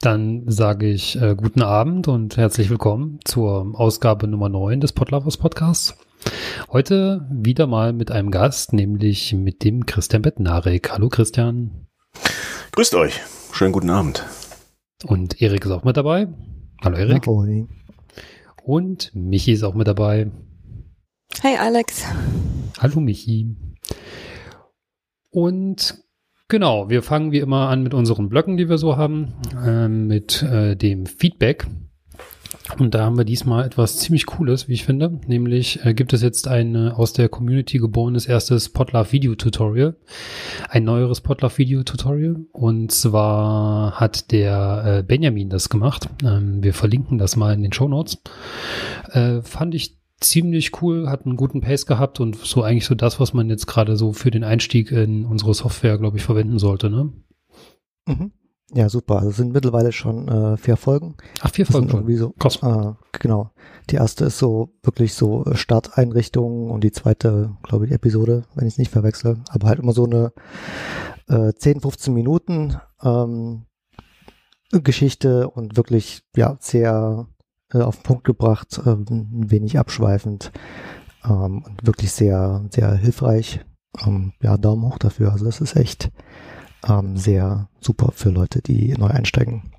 Dann sage ich äh, guten Abend und herzlich willkommen zur Ausgabe Nummer 9 des Podlovers Podcasts. Heute wieder mal mit einem Gast, nämlich mit dem Christian Bettnarek. Hallo Christian. Grüßt euch. Schönen guten Abend. Und Erik ist auch mit dabei. Hallo Erik. Hallo. Und Michi ist auch mit dabei. Hey Alex. Hallo Michi. Und Genau, wir fangen wie immer an mit unseren Blöcken, die wir so haben, äh, mit äh, dem Feedback. Und da haben wir diesmal etwas ziemlich Cooles, wie ich finde. Nämlich äh, gibt es jetzt ein äh, aus der Community geborenes erstes Potlove Video Tutorial. Ein neueres Potlove Video Tutorial. Und zwar hat der äh, Benjamin das gemacht. Ähm, wir verlinken das mal in den Show Notes. Äh, fand ich ziemlich cool, hat einen guten Pace gehabt und so eigentlich so das, was man jetzt gerade so für den Einstieg in unsere Software, glaube ich, verwenden sollte, ne? Mhm. Ja, super. Also sind mittlerweile schon äh, vier Folgen. Ach, vier Folgen irgendwie so. Äh, genau. Die erste ist so wirklich so Starteinrichtungen und die zweite, glaube ich, Episode, wenn ich es nicht verwechsel. Aber halt immer so eine äh, 10, 15 Minuten ähm, Geschichte und wirklich, ja, sehr äh, auf den Punkt gebracht, äh, ein wenig abschweifend ähm, und wirklich sehr, sehr hilfreich. Ähm, ja, Daumen hoch dafür. Also das ist echt ähm, sehr super für Leute, die neu einsteigen.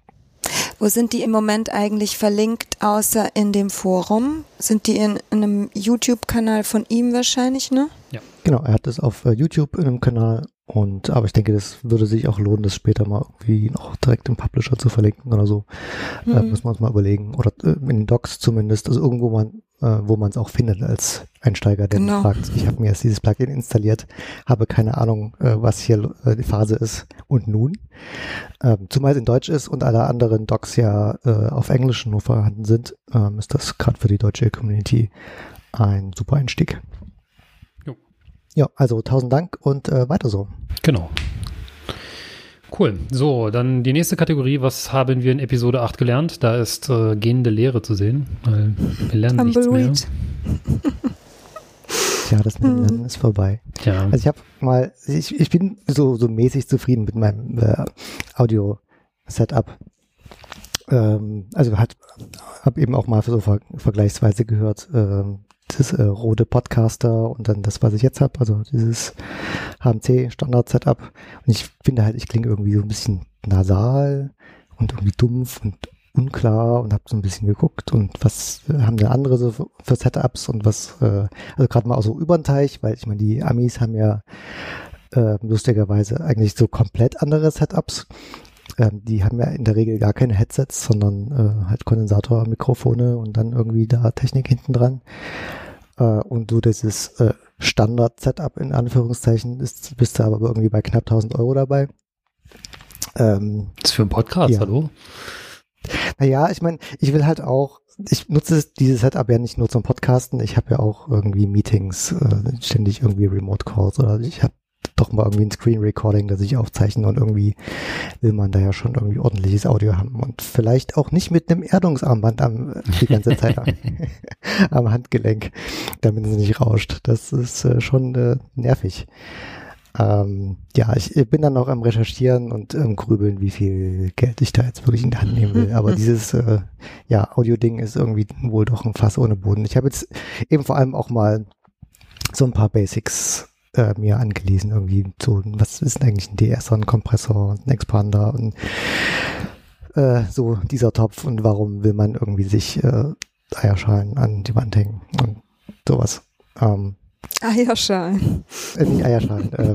Wo sind die im Moment eigentlich verlinkt, außer in dem Forum? Sind die in, in einem YouTube-Kanal von ihm wahrscheinlich, ne? Ja. Genau, er hat es auf uh, YouTube in einem Kanal und aber ich denke, das würde sich auch lohnen, das später mal irgendwie noch direkt im Publisher zu verlinken oder so. Äh, mhm. Äh, müssen wir uns mal überlegen. Oder äh, in den Docs zumindest, also irgendwo man, äh, wo man es auch findet als Einsteiger, der genau. fragt, ich habe mir jetzt dieses Plugin installiert, habe keine Ahnung, äh, was hier äh, die Phase ist und nun. Ähm, zumal es in Deutsch ist und alle anderen Docs ja auf Englisch nur vorhanden sind, ähm, ist das gerade für die deutsche Community ein super Einstieg. Ja, also tausend Dank und äh, weiter so. Genau. Cool. So, dann die nächste Kategorie. Was haben wir in Episode 8 gelernt? Da ist äh, gehende Lehre zu sehen. Weil wir lernen nichts mehr. Ja, das Lernen ist vorbei. Ja. Also ich habe mal, ich, ich bin so, so mäßig zufrieden mit meinem äh, Audio-Setup. Ähm, also hat, habe eben auch mal so ver vergleichsweise gehört, ähm, das äh, rote Podcaster und dann das, was ich jetzt habe, also dieses HMC-Standard-Setup. Und ich finde halt, ich klinge irgendwie so ein bisschen nasal und irgendwie dumpf und unklar und habe so ein bisschen geguckt und was haben denn andere so für Setups und was, äh, also gerade mal auch so über den Teich, weil ich meine, die Amis haben ja äh, lustigerweise eigentlich so komplett andere Setups. Ähm, die haben ja in der Regel gar keine Headsets, sondern äh, halt Kondensatormikrofone und dann irgendwie da Technik hinten dran. Äh, und du dieses äh, Standard-Setup in Anführungszeichen ist, bist du aber irgendwie bei knapp 1000 Euro dabei. Ähm, das ist für einen Podcast, ja. hallo? Naja, ich meine, ich will halt auch, ich nutze dieses Setup ja nicht nur zum Podcasten, ich habe ja auch irgendwie Meetings, äh, ständig irgendwie Remote Calls oder ich habe doch mal irgendwie ein Screen Recording, das ich aufzeichne und irgendwie will man da ja schon irgendwie ordentliches Audio haben und vielleicht auch nicht mit einem Erdungsarmband am, die ganze Zeit am, am Handgelenk, damit es nicht rauscht. Das ist äh, schon äh, nervig. Ähm, ja, ich, ich bin dann noch am Recherchieren und ähm, Grübeln, wie viel Geld ich da jetzt wirklich in die Hand nehmen will. Aber dieses äh, ja, Audio-Ding ist irgendwie wohl doch ein Fass ohne Boden. Ich habe jetzt eben vor allem auch mal so ein paar Basics äh, mir angelesen, irgendwie so, was ist denn eigentlich ein DSer, ein Kompressor und ein Expander und äh, so dieser Topf und warum will man irgendwie sich äh, Eierschalen an die Wand hängen und sowas. Ähm, Eierschalen. Äh, nicht Eierschalen, äh,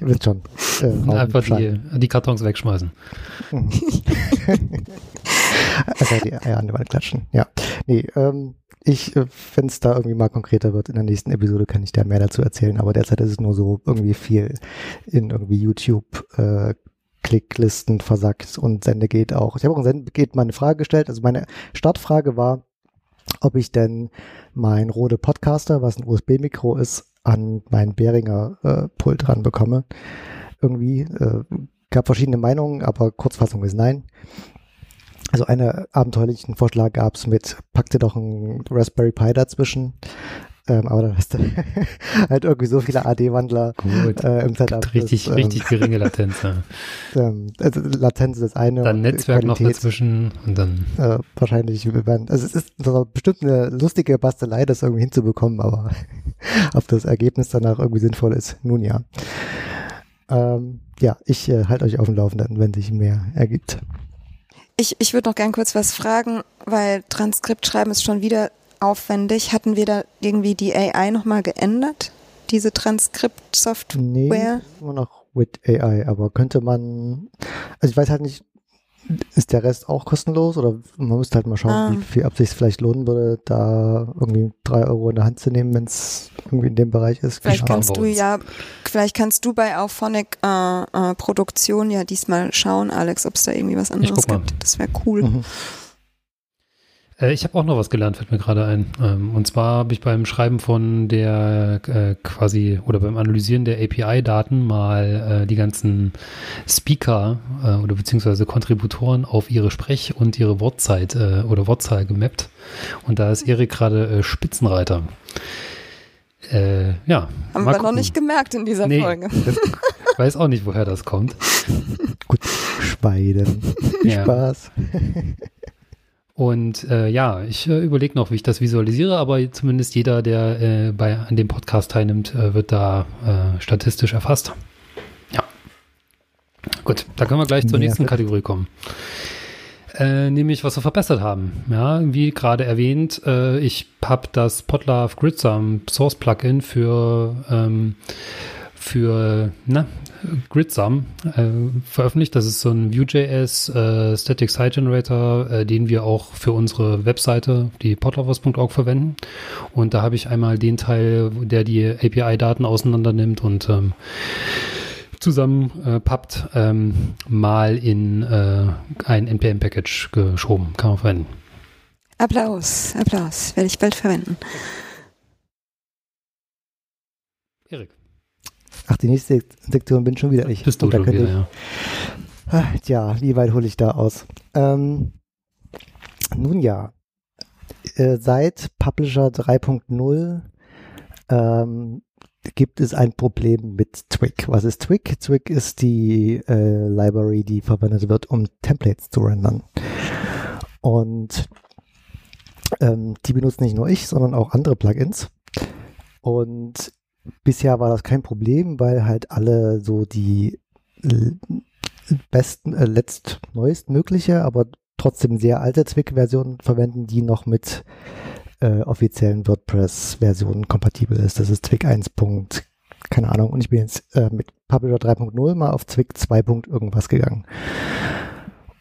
ihr wisst schon. Äh, Einfach die, die Kartons wegschmeißen. Mhm. also die Eier an die Wand klatschen, ja. Nee, ähm, ich, äh, wenn es da irgendwie mal konkreter wird, in der nächsten Episode kann ich da mehr dazu erzählen, aber derzeit ist es nur so irgendwie viel in irgendwie YouTube äh, Klicklisten versackt und Sende geht auch. Ich habe auch in Sende geht meine Frage gestellt. Also meine Startfrage war, ob ich denn mein Rode Podcaster, was ein USB-Mikro ist, an mein Behringer äh, Pult dran bekomme. Irgendwie äh, gab verschiedene Meinungen, aber Kurzfassung ist nein. Also einen abenteuerlichen Vorschlag gab es mit, pack dir doch ein Raspberry Pi dazwischen. Ähm, aber dann hast du halt irgendwie so viele AD-Wandler äh, im Setup. Richtig, das, ähm, richtig geringe Latenz. Ja. Ähm, also Latenz ist das eine. Dann Netzwerk Qualität, noch dazwischen und dann. Äh, wahrscheinlich, also es ist bestimmt eine lustige Bastelei, das irgendwie hinzubekommen, aber ob das Ergebnis danach irgendwie sinnvoll ist, nun ja. Ähm, ja, ich äh, halte euch auf dem Laufenden, wenn sich mehr ergibt. Ich, ich würde noch gern kurz was fragen, weil Transkript schreiben ist schon wieder aufwendig. Hatten wir da irgendwie die AI nochmal geändert? Diese Transkript-Software? Nee, immer noch with AI, aber könnte man, also ich weiß halt nicht, ist der Rest auch kostenlos oder man müsste halt mal schauen, ah. wie viel, ob sich vielleicht lohnen würde, da irgendwie drei Euro in der Hand zu nehmen, wenn es irgendwie in dem Bereich ist. Vielleicht kannst du ja, vielleicht kannst du bei Auphonic äh, äh, Produktion ja diesmal schauen, Alex, ob es da irgendwie was anderes gibt. Das wäre cool. Mhm. Äh, ich habe auch noch was gelernt, fällt mir gerade ein. Ähm, und zwar habe ich beim Schreiben von der äh, quasi oder beim Analysieren der API-Daten mal äh, die ganzen Speaker äh, oder beziehungsweise Kontributoren auf ihre Sprech- und ihre Wortzeit äh, oder Wortzahl gemappt. Und da ist Erik gerade äh, Spitzenreiter. Äh, ja. Haben wir gucken. noch nicht gemerkt in dieser nee, Folge. Ich weiß auch nicht, woher das kommt. Gut, Schweiden. Viel ja. Spaß. Und äh, ja, ich äh, überlege noch, wie ich das visualisiere, aber zumindest jeder, der äh, bei, an dem Podcast teilnimmt, äh, wird da äh, statistisch erfasst. Ja. Gut, da können wir gleich zur nächsten Kategorie kommen. Äh, nämlich, was wir verbessert haben. Ja, wie gerade erwähnt, äh, ich habe das Podlove Gridsum Source Plugin für ähm, für na, Gridsum äh, veröffentlicht. Das ist so ein Vue.js äh, Static Site Generator, äh, den wir auch für unsere Webseite, die podlovers.org, verwenden. Und da habe ich einmal den Teil, der die API-Daten auseinander nimmt und ähm, zusammenpappt, äh, ähm, mal in äh, ein NPM-Package geschoben. Kann man verwenden. Applaus, Applaus. Werde ich bald verwenden. Erik. Ach, die nächste Sektion bin schon wieder ich. Bist du schon wieder, ich, ja. Ah, tja, wie weit hole ich da aus? Ähm, nun ja, äh, seit Publisher 3.0 ähm, gibt es ein Problem mit Twig. Was ist Twig? Twig ist die äh, Library, die verwendet wird, um Templates zu rendern. Und ähm, die benutzt nicht nur ich, sondern auch andere Plugins. Und bisher war das kein Problem, weil halt alle so die besten, äh, letzt neuestmögliche, aber trotzdem sehr alte Zwick-Versionen verwenden, die noch mit äh, offiziellen WordPress-Versionen kompatibel ist. Das ist Zwick 1. keine Ahnung. Und ich bin jetzt äh, mit Publisher 3.0 mal auf Zwick 2. irgendwas gegangen.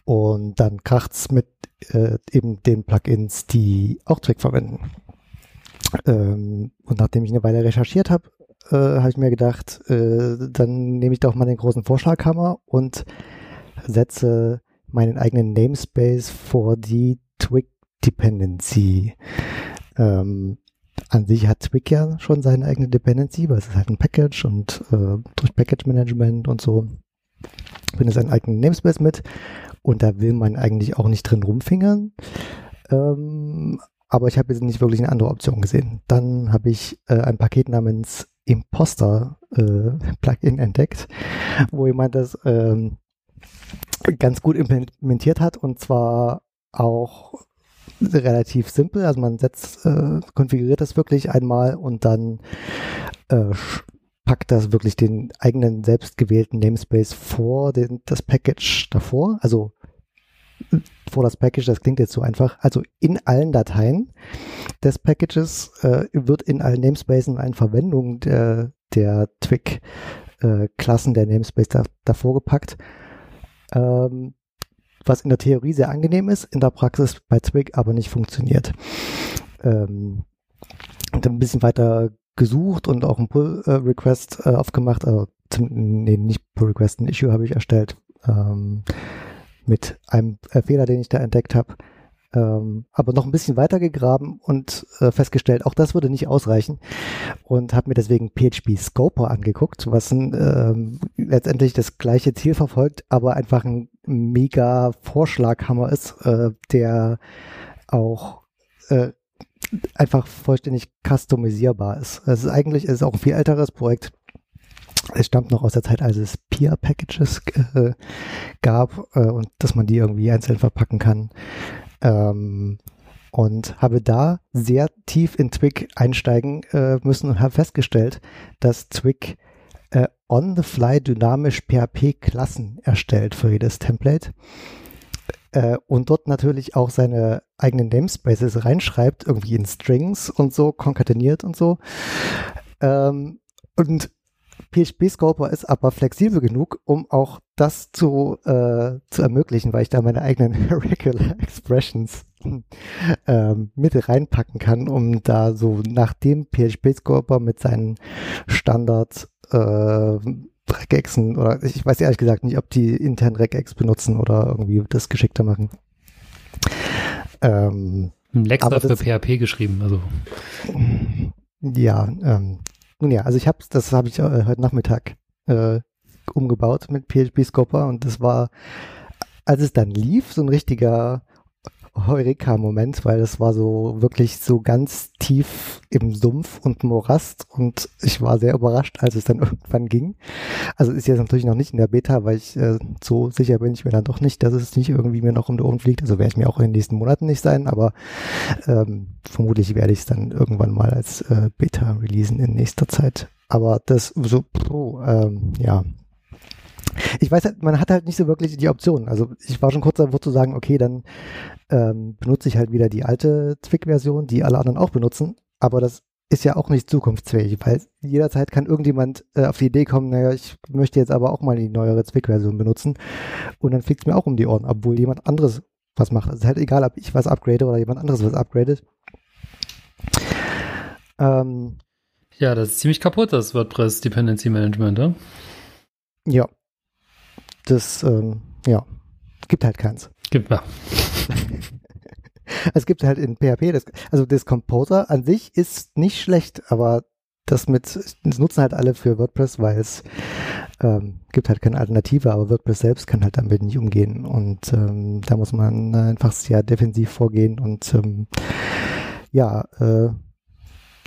Und dann kracht's mit äh, eben den Plugins, die auch Zwick verwenden. Ähm, und nachdem ich eine Weile recherchiert habe, äh, habe ich mir gedacht, äh, dann nehme ich doch mal den großen Vorschlaghammer und setze meinen eigenen Namespace vor die Twig Dependency. Ähm, an sich hat Twig ja schon seine eigene Dependency, weil es ist halt ein Package und äh, durch Package Management und so bringt es einen eigenen Namespace mit und da will man eigentlich auch nicht drin rumfingern. Ähm, aber ich habe jetzt nicht wirklich eine andere Option gesehen. Dann habe ich äh, ein Paket namens Imposter äh, Plugin entdeckt, wo jemand das ähm, ganz gut implementiert hat und zwar auch relativ simpel. Also man setzt, äh, konfiguriert das wirklich einmal und dann äh, packt das wirklich den eigenen selbst gewählten Namespace vor den, das Package davor. Also vor das Package, das klingt jetzt so einfach. Also in allen Dateien des Packages äh, wird in allen Namespaces eine Verwendung der, der Twig-Klassen, äh, der Namespace da, davor gepackt. Ähm, was in der Theorie sehr angenehm ist, in der Praxis bei Twig aber nicht funktioniert. Ähm, und dann ein bisschen weiter gesucht und auch ein Pull-Request äh, aufgemacht, also zum, nee, nicht Pull-Request, ein Issue habe ich erstellt. Ähm, mit einem äh, Fehler, den ich da entdeckt habe. Ähm, aber noch ein bisschen weiter gegraben und äh, festgestellt, auch das würde nicht ausreichen und habe mir deswegen PHP Scoper angeguckt, was ähm, letztendlich das gleiche Ziel verfolgt, aber einfach ein mega Vorschlaghammer ist, äh, der auch äh, einfach vollständig customisierbar ist. Es ist eigentlich es ist auch ein viel älteres Projekt. Es stammt noch aus der Zeit, als es Peer-Packages äh, gab äh, und dass man die irgendwie einzeln verpacken kann. Ähm, und habe da sehr tief in Twig einsteigen äh, müssen und habe festgestellt, dass Twig äh, on the fly dynamisch PHP-Klassen erstellt für jedes Template äh, und dort natürlich auch seine eigenen Namespaces reinschreibt, irgendwie in Strings und so, konkateniert und so. Ähm, und PHP Scoper ist aber flexibel genug, um auch das zu, äh, zu ermöglichen, weil ich da meine eigenen Regular Expressions ähm, mit reinpacken kann, um da so nachdem PHP Scoper mit seinen Standard äh, Regexen oder ich weiß ehrlich gesagt nicht, ob die intern Regex benutzen oder irgendwie das geschickter machen. Ähm, Lexa für PHP geschrieben, also. Ja, ähm, nun ja, also ich habe das habe ich äh, heute Nachmittag äh, umgebaut mit PHP Scoper und das war, als es dann lief, so ein richtiger Heureka-Moment, weil es war so wirklich so ganz tief im Sumpf und Morast und ich war sehr überrascht, als es dann irgendwann ging. Also ist jetzt natürlich noch nicht in der Beta, weil ich äh, so sicher bin ich mir dann doch nicht, dass es nicht irgendwie mir noch um die Ohren fliegt. Also werde ich mir auch in den nächsten Monaten nicht sein, aber ähm, vermutlich werde ich es dann irgendwann mal als äh, Beta releasen in nächster Zeit. Aber das so, oh, ähm, ja, ich weiß halt, man hat halt nicht so wirklich die Option. Also ich war schon kurz davor zu sagen, okay, dann ähm, benutze ich halt wieder die alte Zwick-Version, die alle anderen auch benutzen. Aber das ist ja auch nicht zukunftsfähig, weil jederzeit kann irgendjemand äh, auf die Idee kommen, naja, ich möchte jetzt aber auch mal die neuere Zwick-Version benutzen. Und dann fliegt es mir auch um die Ohren, obwohl jemand anderes was macht. Es ist halt egal, ob ich was upgrade oder jemand anderes was upgradet. Ähm, ja, das ist ziemlich kaputt, das WordPress Dependency Management, oder? Ja, das, ähm, ja, gibt halt keins. Gibt ja. es gibt halt in PHP, das, also das Composer an sich ist nicht schlecht, aber das mit, das nutzen halt alle für WordPress, weil es ähm, gibt halt keine Alternative, aber WordPress selbst kann halt damit nicht umgehen und ähm, da muss man einfach sehr defensiv vorgehen und ähm, ja, äh,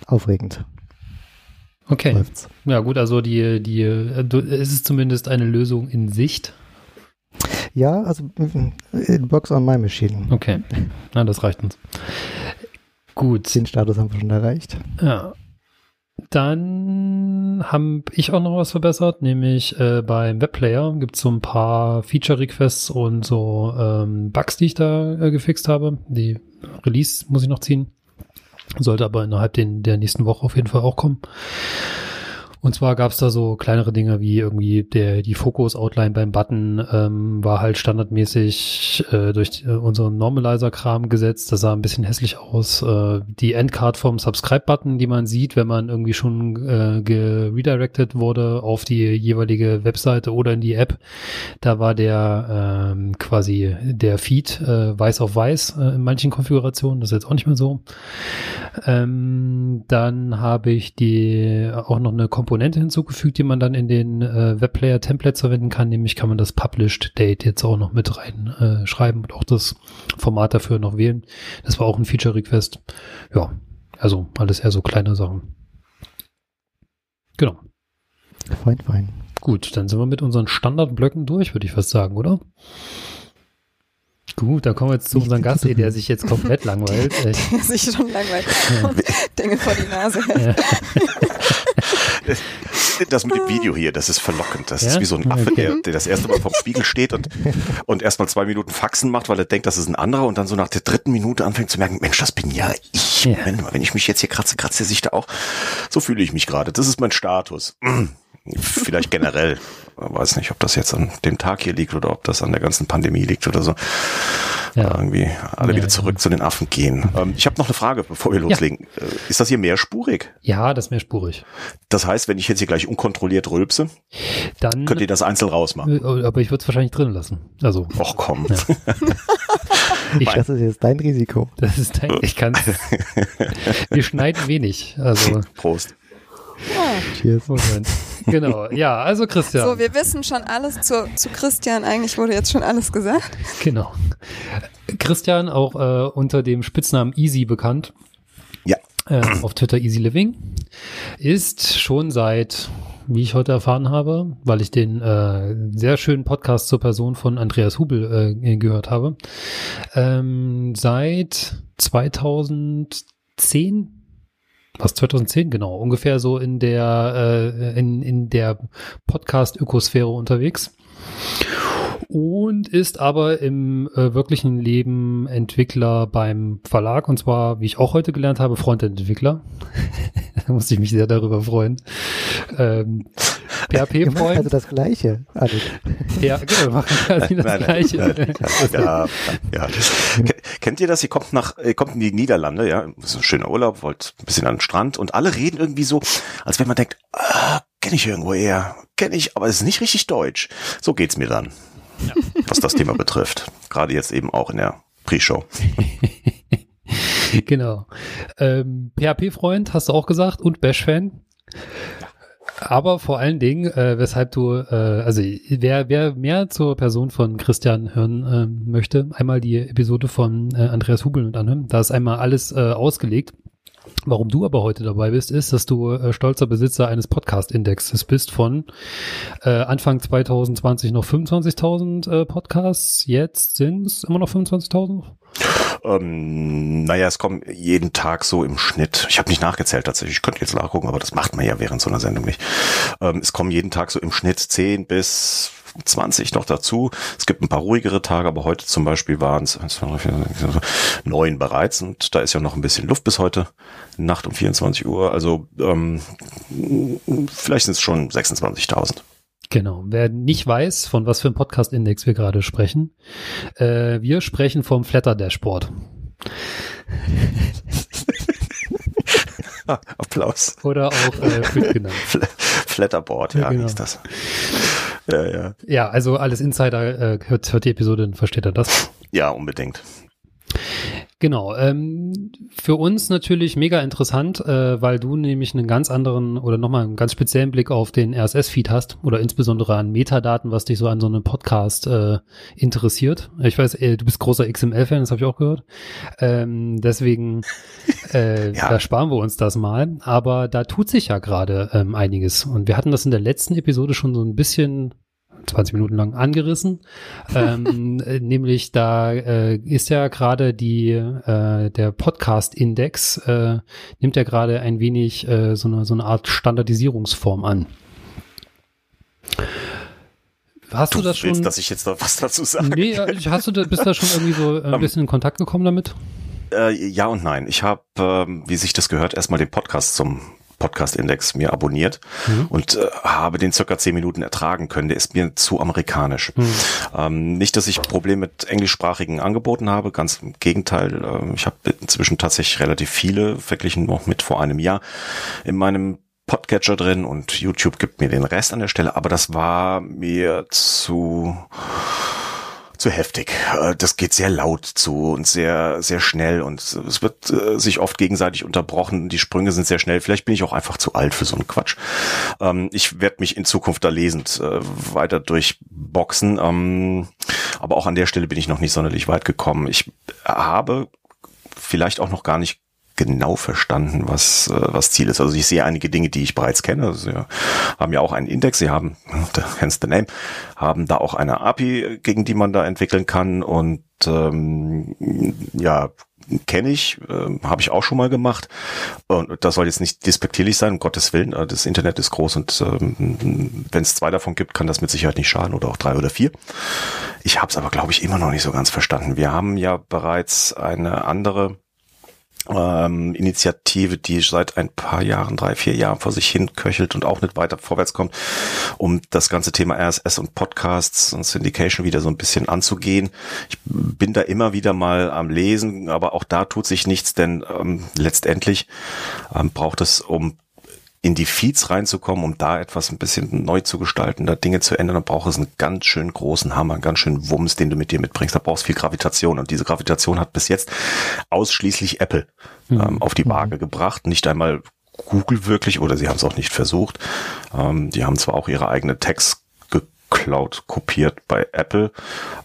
aufregend. Okay. Läuft's. Ja, gut, also die, die, es ist zumindest eine Lösung in Sicht. Ja, also it works on my machine. Okay. Na, das reicht uns. Gut. Den Status haben wir schon erreicht. Ja. Dann habe ich auch noch was verbessert, nämlich äh, beim Webplayer gibt es so ein paar Feature-Requests und so ähm, Bugs, die ich da äh, gefixt habe. Die Release muss ich noch ziehen. Sollte aber innerhalb den, der nächsten Woche auf jeden Fall auch kommen. Und zwar gab es da so kleinere Dinge wie irgendwie der die Fokus-Outline beim Button ähm, war halt standardmäßig äh, durch äh, unseren Normalizer-Kram gesetzt. Das sah ein bisschen hässlich aus. Äh, die Endcard vom Subscribe-Button, die man sieht, wenn man irgendwie schon äh, geredirected wurde auf die jeweilige Webseite oder in die App, da war der ähm, quasi der Feed äh, weiß auf weiß äh, in manchen Konfigurationen. Das ist jetzt auch nicht mehr so. Ähm, dann habe ich die auch noch eine Komponente hinzugefügt, die man dann in den äh, Webplayer-Templates verwenden kann. Nämlich kann man das Published Date jetzt auch noch mit reinschreiben äh, und auch das Format dafür noch wählen. Das war auch ein Feature-Request. Ja, also alles eher so kleine Sachen. Genau. Fein, fein. Gut, dann sind wir mit unseren Standardblöcken durch, würde ich fast sagen, oder? Gut, da kommen wir jetzt zu unserem Gast, der sich jetzt komplett langweilt. der sich schon langweilt und Dinge vor die Nase hält. Das mit dem Video hier, das ist verlockend. Das ja? ist wie so ein Affe, der, der das erste Mal vorm Spiegel steht und, und erstmal zwei Minuten Faxen macht, weil er denkt, das ist ein anderer und dann so nach der dritten Minute anfängt zu merken, Mensch, das bin ja ich. Ja. Wenn, wenn ich mich jetzt hier kratze, kratzt er sich da auch. So fühle ich mich gerade. Das ist mein Status. Vielleicht generell. Ich weiß nicht, ob das jetzt an dem Tag hier liegt oder ob das an der ganzen Pandemie liegt oder so. Ja. Irgendwie alle ja, wieder zurück ja. zu den Affen gehen. Ähm, ich habe noch eine Frage, bevor wir loslegen. Ja. Äh, ist das hier mehrspurig? Ja, das ist mehrspurig. Das heißt, wenn ich jetzt hier gleich unkontrolliert rülpse, dann könnt ihr das einzeln rausmachen. Aber ich würde es wahrscheinlich drin lassen. Also. Och komm. ich, das ist jetzt dein Risiko. Das ist dein, ich kann Wir schneiden wenig. Also. Prost. Ja. Cheers. Moment. Genau, ja, also Christian. So, wir wissen schon alles zu, zu Christian. Eigentlich wurde jetzt schon alles gesagt. Genau. Christian, auch äh, unter dem Spitznamen Easy bekannt, äh, auf Twitter Easy Living, ist schon seit, wie ich heute erfahren habe, weil ich den äh, sehr schönen Podcast zur Person von Andreas Hubel äh, gehört habe, ähm, seit 2010 was 2010 genau, ungefähr so in der äh, in, in der Podcast Ökosphäre unterwegs und ist aber im äh, wirklichen Leben Entwickler beim Verlag und zwar, wie ich auch heute gelernt habe, Frontend-Entwickler. da musste ich mich sehr darüber freuen. Ähm, PHP-Freund. Also das Gleiche. Also. Ja, genau, wir machen quasi das nein, Gleiche. Nein, ja, ja. Kennt ihr das? Ihr kommt nach, ihr kommt in die Niederlande, ja, das ist ein schöner Urlaub, wollt ein bisschen an den Strand und alle reden irgendwie so, als wenn man denkt, ah, kenne ich irgendwo eher, kenne ich, aber es ist nicht richtig deutsch. So geht's mir dann ja. was das Thema betrifft. Gerade jetzt eben auch in der Pre-Show. genau. Ähm, PHP-Freund, hast du auch gesagt, und Bash-Fan. Aber vor allen Dingen, äh, weshalb du, äh, also wer, wer mehr zur Person von Christian hören äh, möchte, einmal die Episode von äh, Andreas Hubel und anhören. Da ist einmal alles äh, ausgelegt. Warum du aber heute dabei bist, ist, dass du äh, stolzer Besitzer eines Podcast-Indexes bist von äh, Anfang 2020 noch 25.000 äh, Podcasts. Jetzt sind es immer noch 25.000? Ähm, naja, es kommen jeden Tag so im Schnitt, ich habe nicht nachgezählt tatsächlich, ich könnte jetzt nachgucken, aber das macht man ja während so einer Sendung nicht. Ähm, es kommen jeden Tag so im Schnitt 10 bis 20 noch dazu. Es gibt ein paar ruhigere Tage, aber heute zum Beispiel waren es neun bereits und da ist ja noch ein bisschen Luft bis heute Nacht um 24 Uhr. Also ähm, vielleicht sind es schon 26.000. Genau. Wer nicht weiß, von was für einem Podcast-Index wir gerade sprechen, äh, wir sprechen vom Flatter-Dashboard. Applaus. Oder auch äh, genannt. Flatterboard, ja, ja genau. ist das? Ja, ja. Ja, also alles Insider, äh, hört, hört die Episode, dann versteht er das. Ja, unbedingt. Genau. Ähm, für uns natürlich mega interessant, äh, weil du nämlich einen ganz anderen oder nochmal einen ganz speziellen Blick auf den RSS-Feed hast oder insbesondere an Metadaten, was dich so an so einem Podcast äh, interessiert. Ich weiß, äh, du bist großer XML-Fan, das habe ich auch gehört. Ähm, deswegen, äh, ja. da sparen wir uns das mal. Aber da tut sich ja gerade ähm, einiges. Und wir hatten das in der letzten Episode schon so ein bisschen 20 Minuten lang angerissen. ähm, äh, nämlich da äh, ist ja gerade die äh, der Podcast-Index äh, nimmt ja gerade ein wenig äh, so eine so eine Art Standardisierungsform an. Hast du, du das schon? Willst, dass ich jetzt noch was dazu sage? Nee, äh, hast du, bist da schon irgendwie so ein ähm, bisschen in Kontakt gekommen damit? Äh, ja und nein. Ich habe, ähm, wie sich das gehört, erstmal den Podcast zum Podcast-Index mir abonniert mhm. und äh, habe den circa zehn Minuten ertragen können. Der ist mir zu amerikanisch. Mhm. Ähm, nicht, dass ich Probleme mit englischsprachigen Angeboten habe, ganz im Gegenteil. Äh, ich habe inzwischen tatsächlich relativ viele, verglichen noch mit vor einem Jahr, in meinem Podcatcher drin und YouTube gibt mir den Rest an der Stelle, aber das war mir zu zu heftig. Äh, das geht sehr laut zu und sehr, sehr schnell und es wird äh, sich oft gegenseitig unterbrochen. Die Sprünge sind sehr schnell. Vielleicht bin ich auch einfach zu alt für so einen Quatsch. Ähm, ich werde mich in Zukunft da lesend äh, weiter durchboxen. Ähm, aber auch an der Stelle bin ich noch nicht sonderlich weit gekommen. Ich habe vielleicht auch noch gar nicht genau verstanden, was, äh, was Ziel ist. Also ich sehe einige Dinge, die ich bereits kenne. Also sie haben ja auch einen Index, sie haben, hence the name, haben da auch eine API, gegen die man da entwickeln kann und ähm, ja, kenne ich, äh, habe ich auch schon mal gemacht. Und das soll jetzt nicht despektierlich sein, um Gottes Willen. Äh, das Internet ist groß und ähm, wenn es zwei davon gibt, kann das mit Sicherheit nicht schaden oder auch drei oder vier. Ich habe es aber, glaube ich, immer noch nicht so ganz verstanden. Wir haben ja bereits eine andere ähm, Initiative, die seit ein paar Jahren, drei, vier Jahren vor sich hin köchelt und auch nicht weiter vorwärts kommt, um das ganze Thema RSS und Podcasts und Syndication wieder so ein bisschen anzugehen. Ich bin da immer wieder mal am Lesen, aber auch da tut sich nichts, denn ähm, letztendlich ähm, braucht es, um in die Feeds reinzukommen, um da etwas ein bisschen neu zu gestalten, da Dinge zu ändern, dann braucht es einen ganz schön großen Hammer, einen ganz schön Wumms, den du mit dir mitbringst. Da brauchst du viel Gravitation. Und diese Gravitation hat bis jetzt ausschließlich Apple mhm. ähm, auf die Waage mhm. gebracht. Nicht einmal Google wirklich, oder sie haben es auch nicht versucht. Ähm, die haben zwar auch ihre eigene Text Cloud kopiert bei Apple,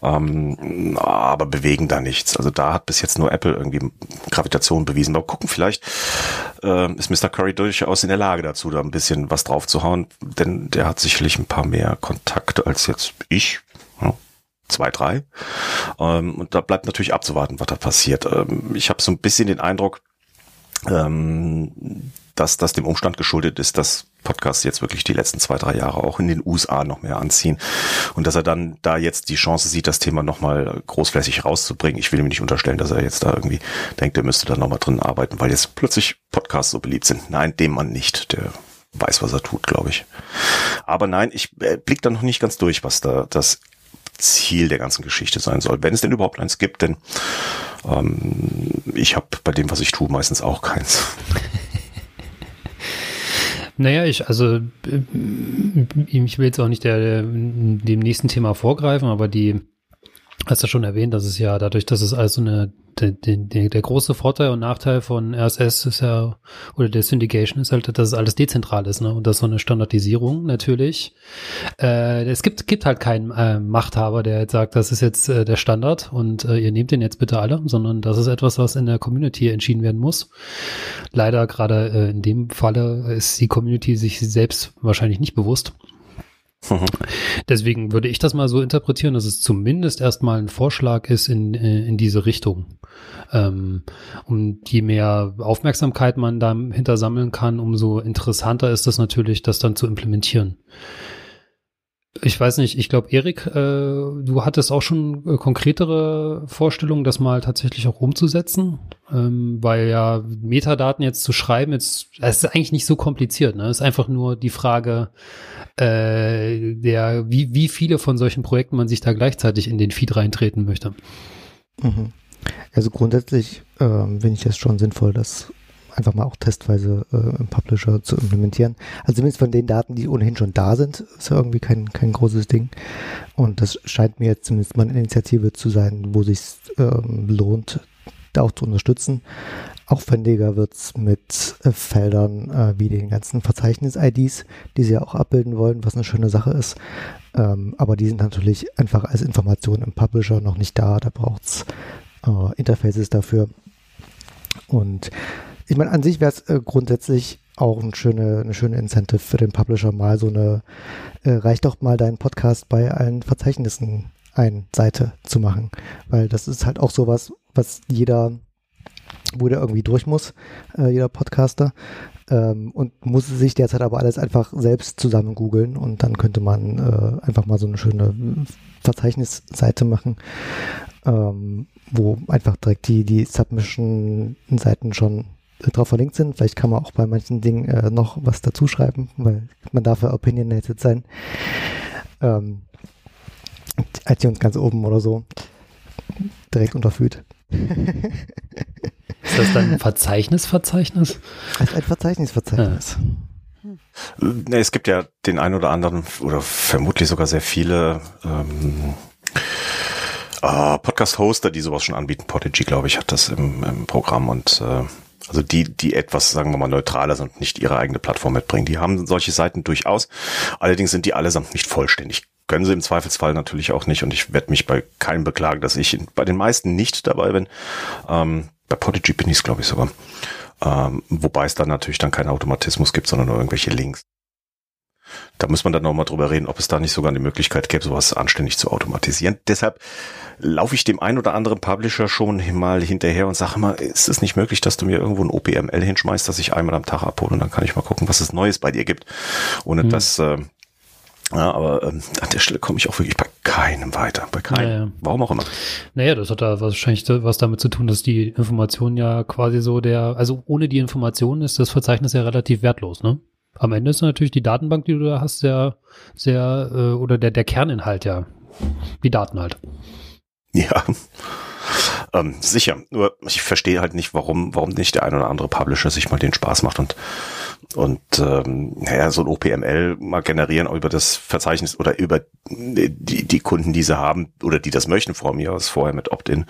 ähm, aber bewegen da nichts. Also da hat bis jetzt nur Apple irgendwie Gravitation bewiesen. Aber gucken, vielleicht äh, ist Mr. Curry durchaus in der Lage dazu, da ein bisschen was drauf zu hauen, denn der hat sicherlich ein paar mehr Kontakte als jetzt ich. Zwei, drei. Ähm, und da bleibt natürlich abzuwarten, was da passiert. Ähm, ich habe so ein bisschen den Eindruck, ähm, dass das dem Umstand geschuldet ist, dass Podcasts jetzt wirklich die letzten zwei, drei Jahre auch in den USA noch mehr anziehen und dass er dann da jetzt die Chance sieht, das Thema nochmal großflächig rauszubringen. Ich will ihm nicht unterstellen, dass er jetzt da irgendwie denkt, er müsste da nochmal drin arbeiten, weil jetzt plötzlich Podcasts so beliebt sind. Nein, dem Mann nicht. Der weiß, was er tut, glaube ich. Aber nein, ich äh, blick da noch nicht ganz durch, was da das Ziel der ganzen Geschichte sein soll, wenn es denn überhaupt eins gibt, denn ähm, ich habe bei dem, was ich tue, meistens auch keins. Naja, ich, also, äh, ich will jetzt auch nicht der, dem nächsten Thema vorgreifen, aber die, hast du schon erwähnt, dass es ja dadurch, dass es also eine der, der, der große Vorteil und Nachteil von RSS ist ja, oder der Syndication ist halt, dass es alles dezentral ist, ne? Und das ist so eine Standardisierung natürlich. Äh, es gibt, gibt halt keinen äh, Machthaber, der jetzt sagt, das ist jetzt äh, der Standard und äh, ihr nehmt den jetzt bitte alle, sondern das ist etwas, was in der Community entschieden werden muss. Leider gerade äh, in dem Falle ist die Community sich selbst wahrscheinlich nicht bewusst. Deswegen würde ich das mal so interpretieren, dass es zumindest erstmal ein Vorschlag ist in, äh, in diese Richtung. Ähm, und je mehr Aufmerksamkeit man dahinter sammeln kann, umso interessanter ist es natürlich, das dann zu implementieren. Ich weiß nicht, ich glaube, Erik, äh, du hattest auch schon äh, konkretere Vorstellungen, das mal tatsächlich auch umzusetzen, ähm, weil ja Metadaten jetzt zu schreiben, jetzt, es ist eigentlich nicht so kompliziert, ne? Es ist einfach nur die Frage, äh, der, wie, wie viele von solchen Projekten man sich da gleichzeitig in den Feed reintreten möchte. Mhm. Also grundsätzlich ähm, finde ich das schon sinnvoll, dass einfach mal auch testweise äh, im Publisher zu implementieren. Also zumindest von den Daten, die ohnehin schon da sind, ist ja irgendwie kein, kein großes Ding. Und das scheint mir zumindest mal eine Initiative zu sein, wo sich ähm, lohnt, da auch zu unterstützen. Aufwendiger wird's mit äh, Feldern äh, wie den ganzen Verzeichnis-IDs, die sie ja auch abbilden wollen, was eine schöne Sache ist. Ähm, aber die sind natürlich einfach als Information im Publisher noch nicht da. Da braucht's äh, Interfaces dafür. Und ich meine, an sich wäre es äh, grundsätzlich auch eine schöne, eine schöne Incentive für den Publisher, mal so eine, äh, reicht doch mal deinen Podcast bei allen Verzeichnissen ein Seite zu machen. Weil das ist halt auch sowas, was jeder, wo der irgendwie durch muss, äh, jeder Podcaster. Ähm, und muss sich derzeit aber alles einfach selbst zusammen googeln und dann könnte man äh, einfach mal so eine schöne Verzeichnisseite machen, ähm, wo einfach direkt die, die Submission-Seiten schon drauf verlinkt sind. Vielleicht kann man auch bei manchen Dingen äh, noch was dazu schreiben, weil man darf ja opinionated sein. Ähm, iTunes ganz oben oder so. Direkt unterführt. Ist das dann ein Verzeichnisverzeichnis? Also ein Verzeichnisverzeichnis. Ja. Nee, es gibt ja den einen oder anderen oder vermutlich sogar sehr viele ähm, äh, Podcast-Hoster, die sowas schon anbieten. Podigy, glaube ich, hat das im, im Programm und äh, also die, die etwas, sagen wir mal, neutraler sind und nicht ihre eigene Plattform mitbringen. Die haben solche Seiten durchaus. Allerdings sind die allesamt nicht vollständig. Können sie im Zweifelsfall natürlich auch nicht. Und ich werde mich bei keinem beklagen, dass ich bei den meisten nicht dabei bin. Ähm, bei Podigy bin ich es, glaube ich, sogar. Ähm, wobei es dann natürlich dann keinen Automatismus gibt, sondern nur irgendwelche Links. Da muss man dann nochmal drüber reden, ob es da nicht sogar eine Möglichkeit gäbe, sowas anständig zu automatisieren. Deshalb laufe ich dem einen oder anderen Publisher schon mal hinterher und sage mal, ist es nicht möglich, dass du mir irgendwo ein OPML hinschmeißt, dass ich einmal am Tag abhole und dann kann ich mal gucken, was es Neues bei dir gibt, ohne mhm. dass äh, ja, aber ähm, an der Stelle komme ich auch wirklich bei keinem weiter. Bei keinem. Naja. Warum auch immer. Naja, das hat da wahrscheinlich was damit zu tun, dass die Information ja quasi so der, also ohne die Information ist das Verzeichnis ja relativ wertlos, ne? Am Ende ist natürlich die Datenbank, die du da hast, sehr, sehr, äh, oder der, der Kerninhalt ja. Die Daten halt. Ja. Ähm, sicher. Nur ich verstehe halt nicht, warum, warum nicht der ein oder andere Publisher sich mal den Spaß macht und und ähm, naja, so ein OPML mal generieren über das Verzeichnis oder über die, die Kunden, die sie haben oder die das möchten vor mir aus vorher mit Opt-in,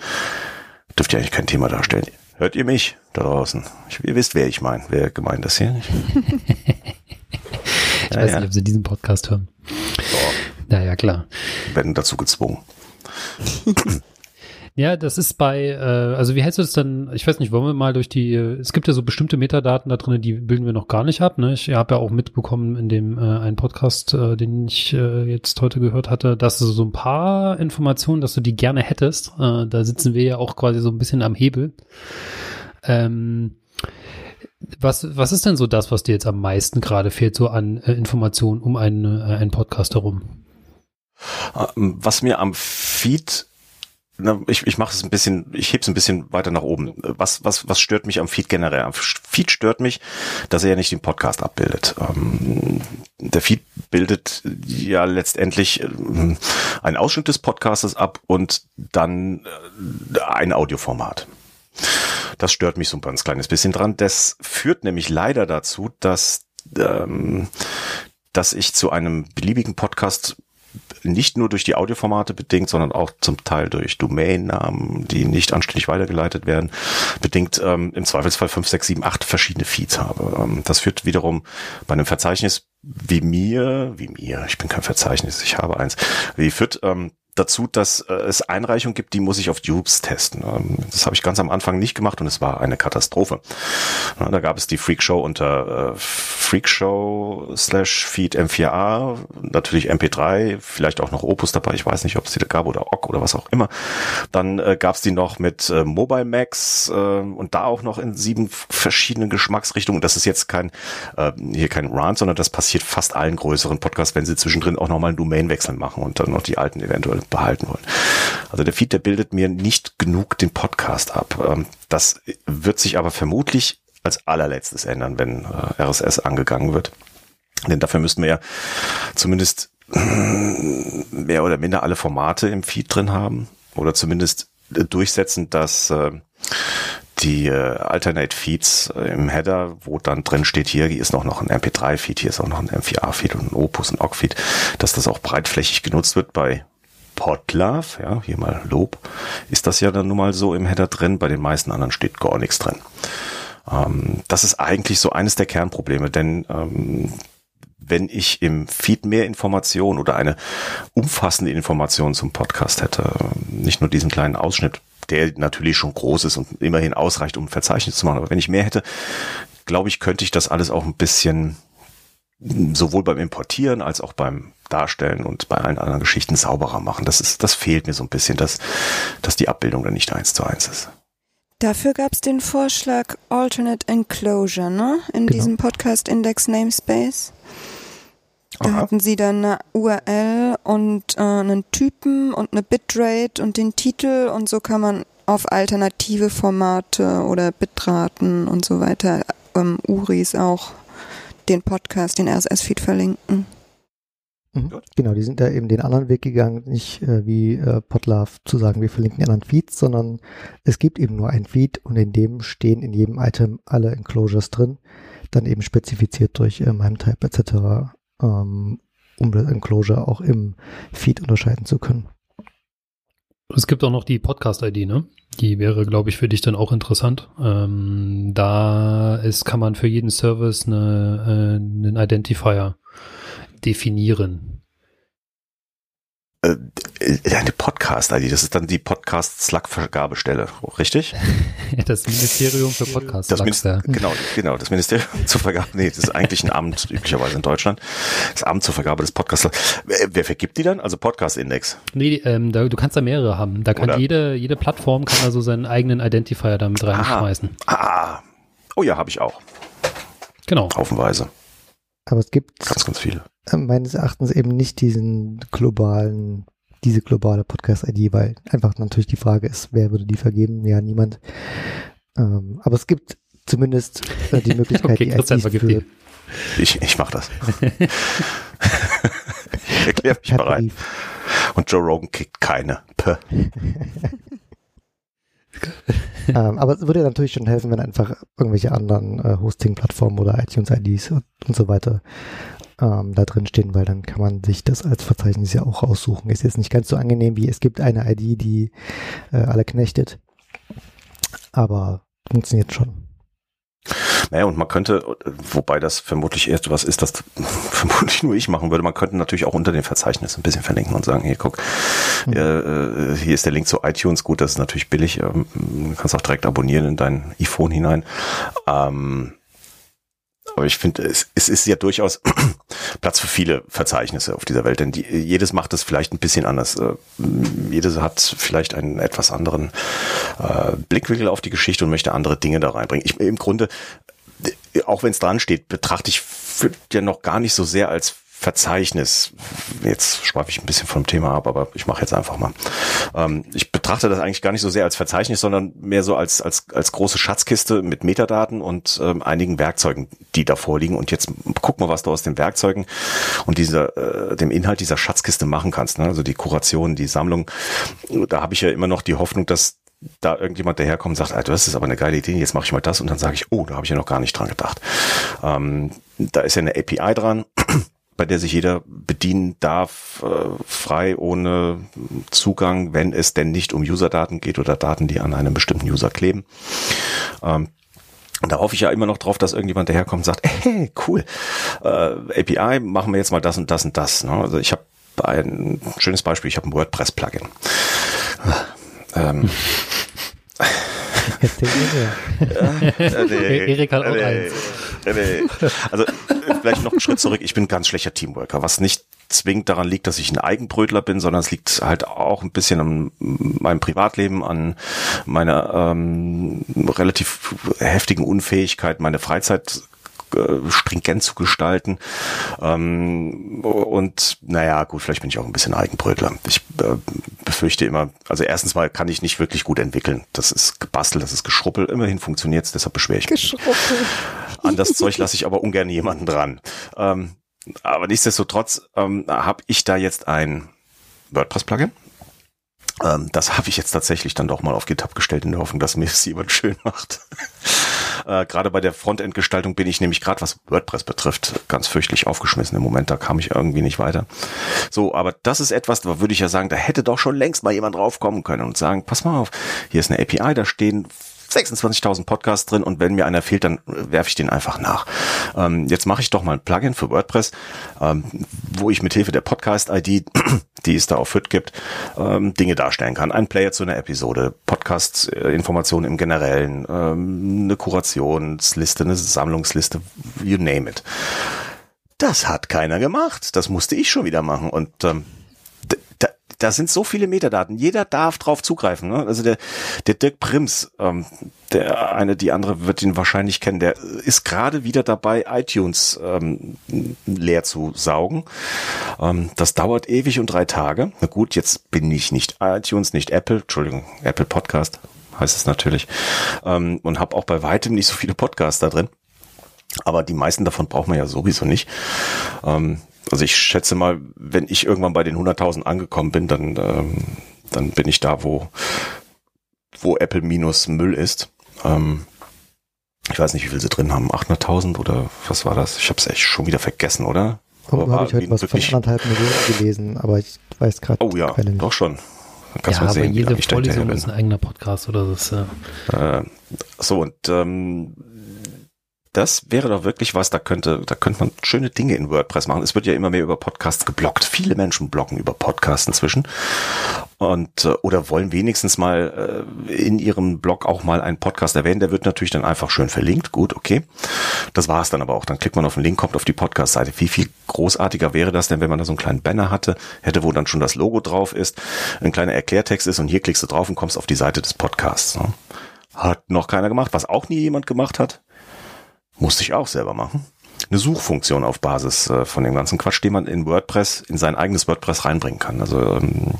dürfte ja eigentlich kein Thema darstellen. Hört ihr mich da draußen? Ich, ihr wisst, wer ich meine, wer gemeint ist hier. ich ja, weiß ja. nicht, ob sie diesen Podcast hören. Ja, ja, klar. Werden dazu gezwungen. Ja, das ist bei, äh, also wie hältst du das dann, ich weiß nicht, wollen wir mal durch die, es gibt ja so bestimmte Metadaten da drin, die bilden wir noch gar nicht ab. Ne? Ich habe ja auch mitbekommen in dem äh, einen Podcast, äh, den ich äh, jetzt heute gehört hatte, dass du so ein paar Informationen, dass du die gerne hättest. Äh, da sitzen wir ja auch quasi so ein bisschen am Hebel. Ähm, was, was ist denn so das, was dir jetzt am meisten gerade fehlt, so an äh, Informationen um einen, äh, einen Podcast herum? Ähm, was mir am Feed ich, ich mache es ein bisschen, ich hebe es ein bisschen weiter nach oben. Was, was, was stört mich am Feed generell? Am Feed stört mich, dass er ja nicht den Podcast abbildet. Ähm, der Feed bildet ja letztendlich äh, einen Ausschnitt des Podcastes ab und dann äh, ein Audioformat. Das stört mich so ein ganz kleines bisschen dran. Das führt nämlich leider dazu, dass ähm, dass ich zu einem beliebigen Podcast nicht nur durch die Audioformate bedingt, sondern auch zum Teil durch Domainnamen, die nicht anständig weitergeleitet werden, bedingt ähm, im Zweifelsfall fünf, sechs, sieben, acht verschiedene Feeds habe. Ähm, das führt wiederum bei einem Verzeichnis wie mir, wie mir, ich bin kein Verzeichnis, ich habe eins, wie führt ähm, dazu, dass äh, es Einreichungen gibt, die muss ich auf Dupes testen. Ähm, das habe ich ganz am Anfang nicht gemacht und es war eine Katastrophe. Da gab es die Freakshow unter äh, Freakshow slash Feed M4A, natürlich MP3, vielleicht auch noch Opus dabei, ich weiß nicht, ob es die da gab oder OGG oder was auch immer. Dann äh, gab es die noch mit äh, Mobile Max äh, und da auch noch in sieben verschiedenen Geschmacksrichtungen. Das ist jetzt kein äh, hier kein Rant, sondern das passiert fast allen größeren Podcasts, wenn sie zwischendrin auch nochmal einen Domainwechsel machen und dann noch die alten eventuell behalten wollen. Also der Feed, der bildet mir nicht genug den Podcast ab. Ähm, das wird sich aber vermutlich als allerletztes ändern, wenn äh, RSS angegangen wird. Denn dafür müssten wir ja zumindest mehr oder minder alle Formate im Feed drin haben oder zumindest durchsetzen, dass äh, die äh, Alternate Feeds äh, im Header, wo dann drin steht, hier ist noch, noch ein MP3-Feed, hier ist auch noch ein M4A-Feed und ein Opus, ein OGG-Feed, dass das auch breitflächig genutzt wird bei Podlove, ja, hier mal Lob, ist das ja dann nun mal so im Header drin, bei den meisten anderen steht gar nichts drin. Ähm, das ist eigentlich so eines der Kernprobleme, denn ähm, wenn ich im Feed mehr Information oder eine umfassende Information zum Podcast hätte, nicht nur diesen kleinen Ausschnitt, der natürlich schon groß ist und immerhin ausreicht, um ein Verzeichnis zu machen, aber wenn ich mehr hätte, glaube ich, könnte ich das alles auch ein bisschen sowohl beim Importieren als auch beim Darstellen und bei allen anderen Geschichten sauberer machen. Das ist, das fehlt mir so ein bisschen, dass, dass die Abbildung dann nicht eins zu eins ist. Dafür gab es den Vorschlag Alternate Enclosure, ne? In genau. diesem Podcast Index Namespace. Da Aha. hatten sie dann eine URL und äh, einen Typen und eine Bitrate und den Titel und so kann man auf alternative Formate oder Bitraten und so weiter, ähm, URIs auch den Podcast, den RSS-Feed verlinken. Mhm. Genau, die sind da eben den anderen Weg gegangen, nicht äh, wie äh, Podlove zu sagen, wir verlinken die anderen Feeds, sondern es gibt eben nur ein Feed und in dem stehen in jedem Item alle Enclosures drin, dann eben spezifiziert durch äh, MIME-Type etc., ähm, um das Enclosure auch im Feed unterscheiden zu können. Es gibt auch noch die Podcast-ID, ne? Die wäre, glaube ich, für dich dann auch interessant. Ähm, da ist, kann man für jeden Service eine, äh, einen Identifier definieren. Äh, eine Podcast-ID, das ist dann die Podcast-Slug-Vergabestelle, richtig? das Ministerium für Podcast. Das Minister genau, genau, das Ministerium zur Vergabe, nee, das ist eigentlich ein Amt, üblicherweise in Deutschland. Das Amt zur Vergabe des Podcasts. Wer, wer vergibt die dann? Also Podcast-Index? Nee, ähm, da, du kannst da mehrere haben. Da kann Oder? jede, jede Plattform kann also seinen eigenen Identifier damit reinschmeißen. Ah, ah. Oh ja, habe ich auch. Genau. Haufenweise. Aber es gibt ganz, ganz viele. Äh, meines Erachtens eben nicht diesen globalen, diese globale Podcast-ID, weil einfach natürlich die Frage ist, wer würde die vergeben? Ja, niemand. Ähm, aber es gibt zumindest äh, die Möglichkeit, okay, die Christian IDs für, ich, ich mach das. ich erklär mich bereit. Und Joe Rogan kickt keine. ähm, aber es würde natürlich schon helfen, wenn einfach irgendwelche anderen äh, Hosting-Plattformen oder iTunes-IDs und, und, so weiter ähm, da drin stehen, weil dann kann man sich das als Verzeichnis ja auch raussuchen. Ist jetzt nicht ganz so angenehm, wie es gibt eine ID, die äh, alle knechtet, aber funktioniert schon. Naja, und man könnte, wobei das vermutlich erst was ist, das vermutlich nur ich machen würde, man könnte natürlich auch unter den Verzeichnissen ein bisschen verlinken und sagen, hier guck, mhm. äh, hier ist der Link zu iTunes, gut, das ist natürlich billig, ähm, du kannst auch direkt abonnieren in dein iPhone hinein. Ähm, aber ich finde, es, es ist ja durchaus Platz für viele Verzeichnisse auf dieser Welt, denn die, jedes macht es vielleicht ein bisschen anders. Äh, jedes hat vielleicht einen etwas anderen äh, Blickwinkel auf die Geschichte und möchte andere Dinge da reinbringen. Ich, Im Grunde, auch wenn es dran steht, betrachte ich ja noch gar nicht so sehr als Verzeichnis. Jetzt schweife ich ein bisschen vom Thema ab, aber ich mache jetzt einfach mal. Ähm, ich betrachte das eigentlich gar nicht so sehr als Verzeichnis, sondern mehr so als, als, als große Schatzkiste mit Metadaten und ähm, einigen Werkzeugen, die da vorliegen. Und jetzt guck mal, was du aus den Werkzeugen und dieser, äh, dem Inhalt dieser Schatzkiste machen kannst. Ne? Also die Kuration, die Sammlung. Da habe ich ja immer noch die Hoffnung, dass da irgendjemand daherkommt und sagt, ah, das ist aber eine geile Idee, jetzt mache ich mal das und dann sage ich, oh, da habe ich ja noch gar nicht dran gedacht. Ähm, da ist ja eine API dran bei der sich jeder bedienen darf, äh, frei ohne Zugang, wenn es denn nicht um User-Daten geht oder Daten, die an einem bestimmten User kleben. Ähm, und da hoffe ich ja immer noch drauf, dass irgendjemand daherkommt und sagt, hey, cool, äh, API, machen wir jetzt mal das und das und das. Ne? Also ich habe ein schönes Beispiel, ich habe ein WordPress-Plugin. Ähm, Äh, nee, Erik hat auch nee, eins. Nee. Also vielleicht noch einen Schritt zurück. Ich bin ein ganz schlechter Teamworker, was nicht zwingend daran liegt, dass ich ein Eigenbrötler bin, sondern es liegt halt auch ein bisschen an meinem Privatleben, an meiner ähm, relativ heftigen Unfähigkeit, meine Freizeit äh, stringent zu gestalten. Ähm, und naja, gut, vielleicht bin ich auch ein bisschen Eigenbrötler. Ich äh, befürchte immer, also erstens mal kann ich nicht wirklich gut entwickeln. Das ist gebastelt, das ist geschruppel. Immerhin funktioniert's, deshalb beschwere ich mich. An das Zeug lasse ich aber ungern jemanden dran. Ähm, aber nichtsdestotrotz ähm, habe ich da jetzt ein WordPress-Plugin. Ähm, das habe ich jetzt tatsächlich dann doch mal auf GitHub gestellt in der Hoffnung, dass mir es jemand schön macht. Äh, gerade bei der Frontend-Gestaltung bin ich nämlich gerade, was WordPress betrifft, ganz fürchterlich aufgeschmissen im Moment. Da kam ich irgendwie nicht weiter. So, aber das ist etwas, da würde ich ja sagen, da hätte doch schon längst mal jemand draufkommen können und sagen, pass mal auf, hier ist eine API, da stehen 26.000 Podcasts drin und wenn mir einer fehlt, dann werfe ich den einfach nach. Ähm, jetzt mache ich doch mal ein Plugin für WordPress, ähm, wo ich mit Hilfe der Podcast-ID, die es da auf FIT gibt, ähm, Dinge darstellen kann. Ein Player zu einer Episode, Podcast-Informationen im Generellen, ähm, eine Kurationsliste, eine Sammlungsliste, you name it. Das hat keiner gemacht. Das musste ich schon wieder machen. Und ähm, da sind so viele Metadaten. Jeder darf drauf zugreifen. Ne? Also der, der Dirk Prims, ähm, der eine, die andere wird ihn wahrscheinlich kennen, der ist gerade wieder dabei, iTunes ähm, leer zu saugen. Ähm, das dauert ewig und drei Tage. Na gut, jetzt bin ich nicht iTunes, nicht Apple, Entschuldigung, Apple Podcast heißt es natürlich. Ähm, und habe auch bei weitem nicht so viele Podcasts da drin. Aber die meisten davon braucht man ja sowieso nicht. Ähm, also ich schätze mal, wenn ich irgendwann bei den 100.000 angekommen bin, dann, ähm, dann bin ich da, wo, wo Apple minus Müll ist. Ähm, ich weiß nicht, wie viel sie drin haben. 800.000 oder was war das? Ich habe es echt schon wieder vergessen, oder? Oh, habe ich heute was von anderthalb Millionen gelesen, aber ich weiß gerade. Oh ja, doch schon. Kannst ja, mal sehen, jede Vorlesung ist ein eigener Podcast oder so. Äh, so und ähm, das wäre doch wirklich was, da könnte, da könnte man schöne Dinge in WordPress machen. Es wird ja immer mehr über Podcasts geblockt. Viele Menschen blocken über Podcasts inzwischen und äh, oder wollen wenigstens mal äh, in ihrem Blog auch mal einen Podcast erwähnen. Der wird natürlich dann einfach schön verlinkt. Gut, okay. Das war es dann aber auch. Dann klickt man auf den Link, kommt auf die Podcast-Seite. Wie viel großartiger wäre das denn, wenn man da so einen kleinen Banner hatte, hätte, wo dann schon das Logo drauf ist, ein kleiner Erklärtext ist und hier klickst du drauf und kommst auf die Seite des Podcasts. Ne? Hat noch keiner gemacht. Was auch nie jemand gemacht hat, musste ich auch selber machen. Eine Suchfunktion auf Basis äh, von dem ganzen Quatsch, den man in WordPress, in sein eigenes WordPress reinbringen kann. Also ähm,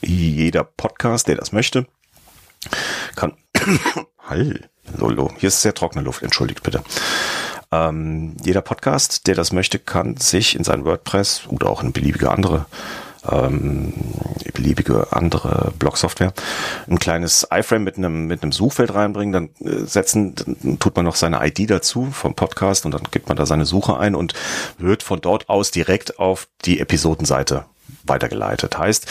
jeder Podcast, der das möchte, kann. Hall, Lolo, hier ist sehr trockene Luft, entschuldigt bitte. Ähm, jeder Podcast, der das möchte, kann sich in sein WordPress oder auch in beliebige andere ähm, beliebige andere Blog-Software, ein kleines iFrame mit einem, mit einem Suchfeld reinbringen, dann äh, setzen, dann tut man noch seine ID dazu vom Podcast und dann gibt man da seine Suche ein und wird von dort aus direkt auf die Episodenseite weitergeleitet. Heißt,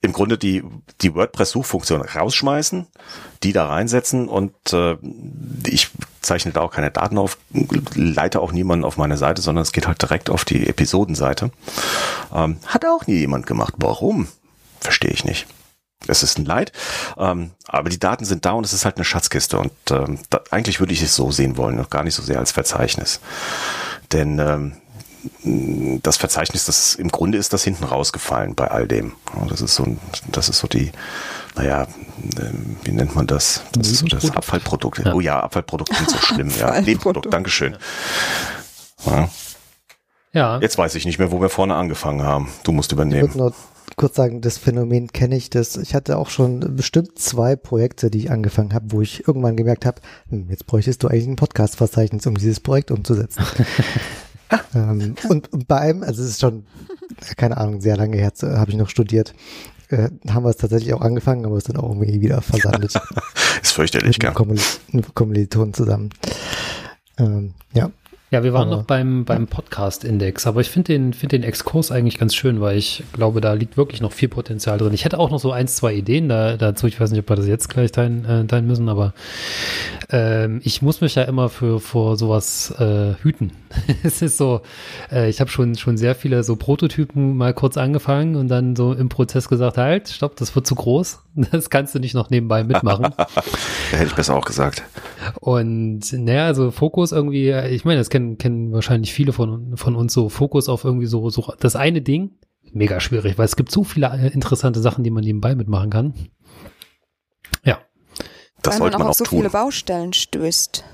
im Grunde die, die WordPress-Suchfunktion rausschmeißen, die da reinsetzen und äh, ich zeichne da auch keine Daten auf, leite auch niemanden auf meine Seite, sondern es geht halt direkt auf die Episodenseite. Ähm, hat auch nie jemand gemacht. Warum? Verstehe ich nicht. Es ist ein Leid, ähm, aber die Daten sind da und es ist halt eine Schatzkiste und ähm, da, eigentlich würde ich es so sehen wollen und gar nicht so sehr als Verzeichnis. Denn ähm, das Verzeichnis, das im Grunde ist das hinten rausgefallen bei all dem. Das ist so, das ist so die, naja, ähm, wie nennt man das? Das ist so das Abfallprodukt. Ja. Oh ja, Abfallprodukt sind so schlimm. ja, Nebenprodukt, Dankeschön. Ja. ja. Jetzt weiß ich nicht mehr, wo wir vorne angefangen haben. Du musst übernehmen. Ich würde nur kurz sagen, das Phänomen kenne ich. Das, ich hatte auch schon bestimmt zwei Projekte, die ich angefangen habe, wo ich irgendwann gemerkt habe, hm, jetzt bräuchtest du eigentlich ein Podcast-Verzeichnis, um dieses Projekt umzusetzen. ähm, und bei einem, also es ist schon, keine Ahnung, sehr lange her, habe ich noch studiert, äh, haben wir es tatsächlich auch angefangen, aber es dann auch irgendwie wieder versandet. ist fürchterlich, gell? Mit Kommilitonen zusammen. Ähm, ja, ja, wir waren aber, noch beim, beim Podcast-Index, aber ich finde den, find den Exkurs eigentlich ganz schön, weil ich glaube, da liegt wirklich noch viel Potenzial drin. Ich hätte auch noch so ein, zwei Ideen da, dazu. Ich weiß nicht, ob wir das jetzt gleich teilen, äh, teilen müssen, aber ähm, ich muss mich ja immer für vor sowas äh, hüten. es ist so, äh, ich habe schon, schon sehr viele so Prototypen mal kurz angefangen und dann so im Prozess gesagt, halt, stopp, das wird zu groß. Das kannst du nicht noch nebenbei mitmachen. da hätte ich besser auch gesagt. Und naja, also Fokus irgendwie, ich meine, das kennen, kennen wahrscheinlich viele von, von uns so, Fokus auf irgendwie so, so das eine Ding, mega schwierig, weil es gibt so viele äh, interessante Sachen, die man nebenbei mitmachen kann. Ja. Das weil sollte man auch, man auch so tun. viele Baustellen stößt.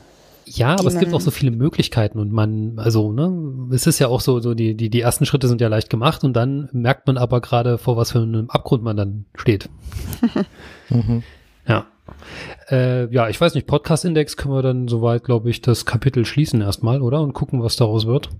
Ja, aber es gibt auch so viele Möglichkeiten und man, also, ne, es ist ja auch so, so die, die, die ersten Schritte sind ja leicht gemacht und dann merkt man aber gerade, vor was für einem Abgrund man dann steht. mhm. Ja. Äh, ja, ich weiß nicht, Podcast-Index können wir dann soweit, glaube ich, das Kapitel schließen erstmal, oder? Und gucken, was daraus wird.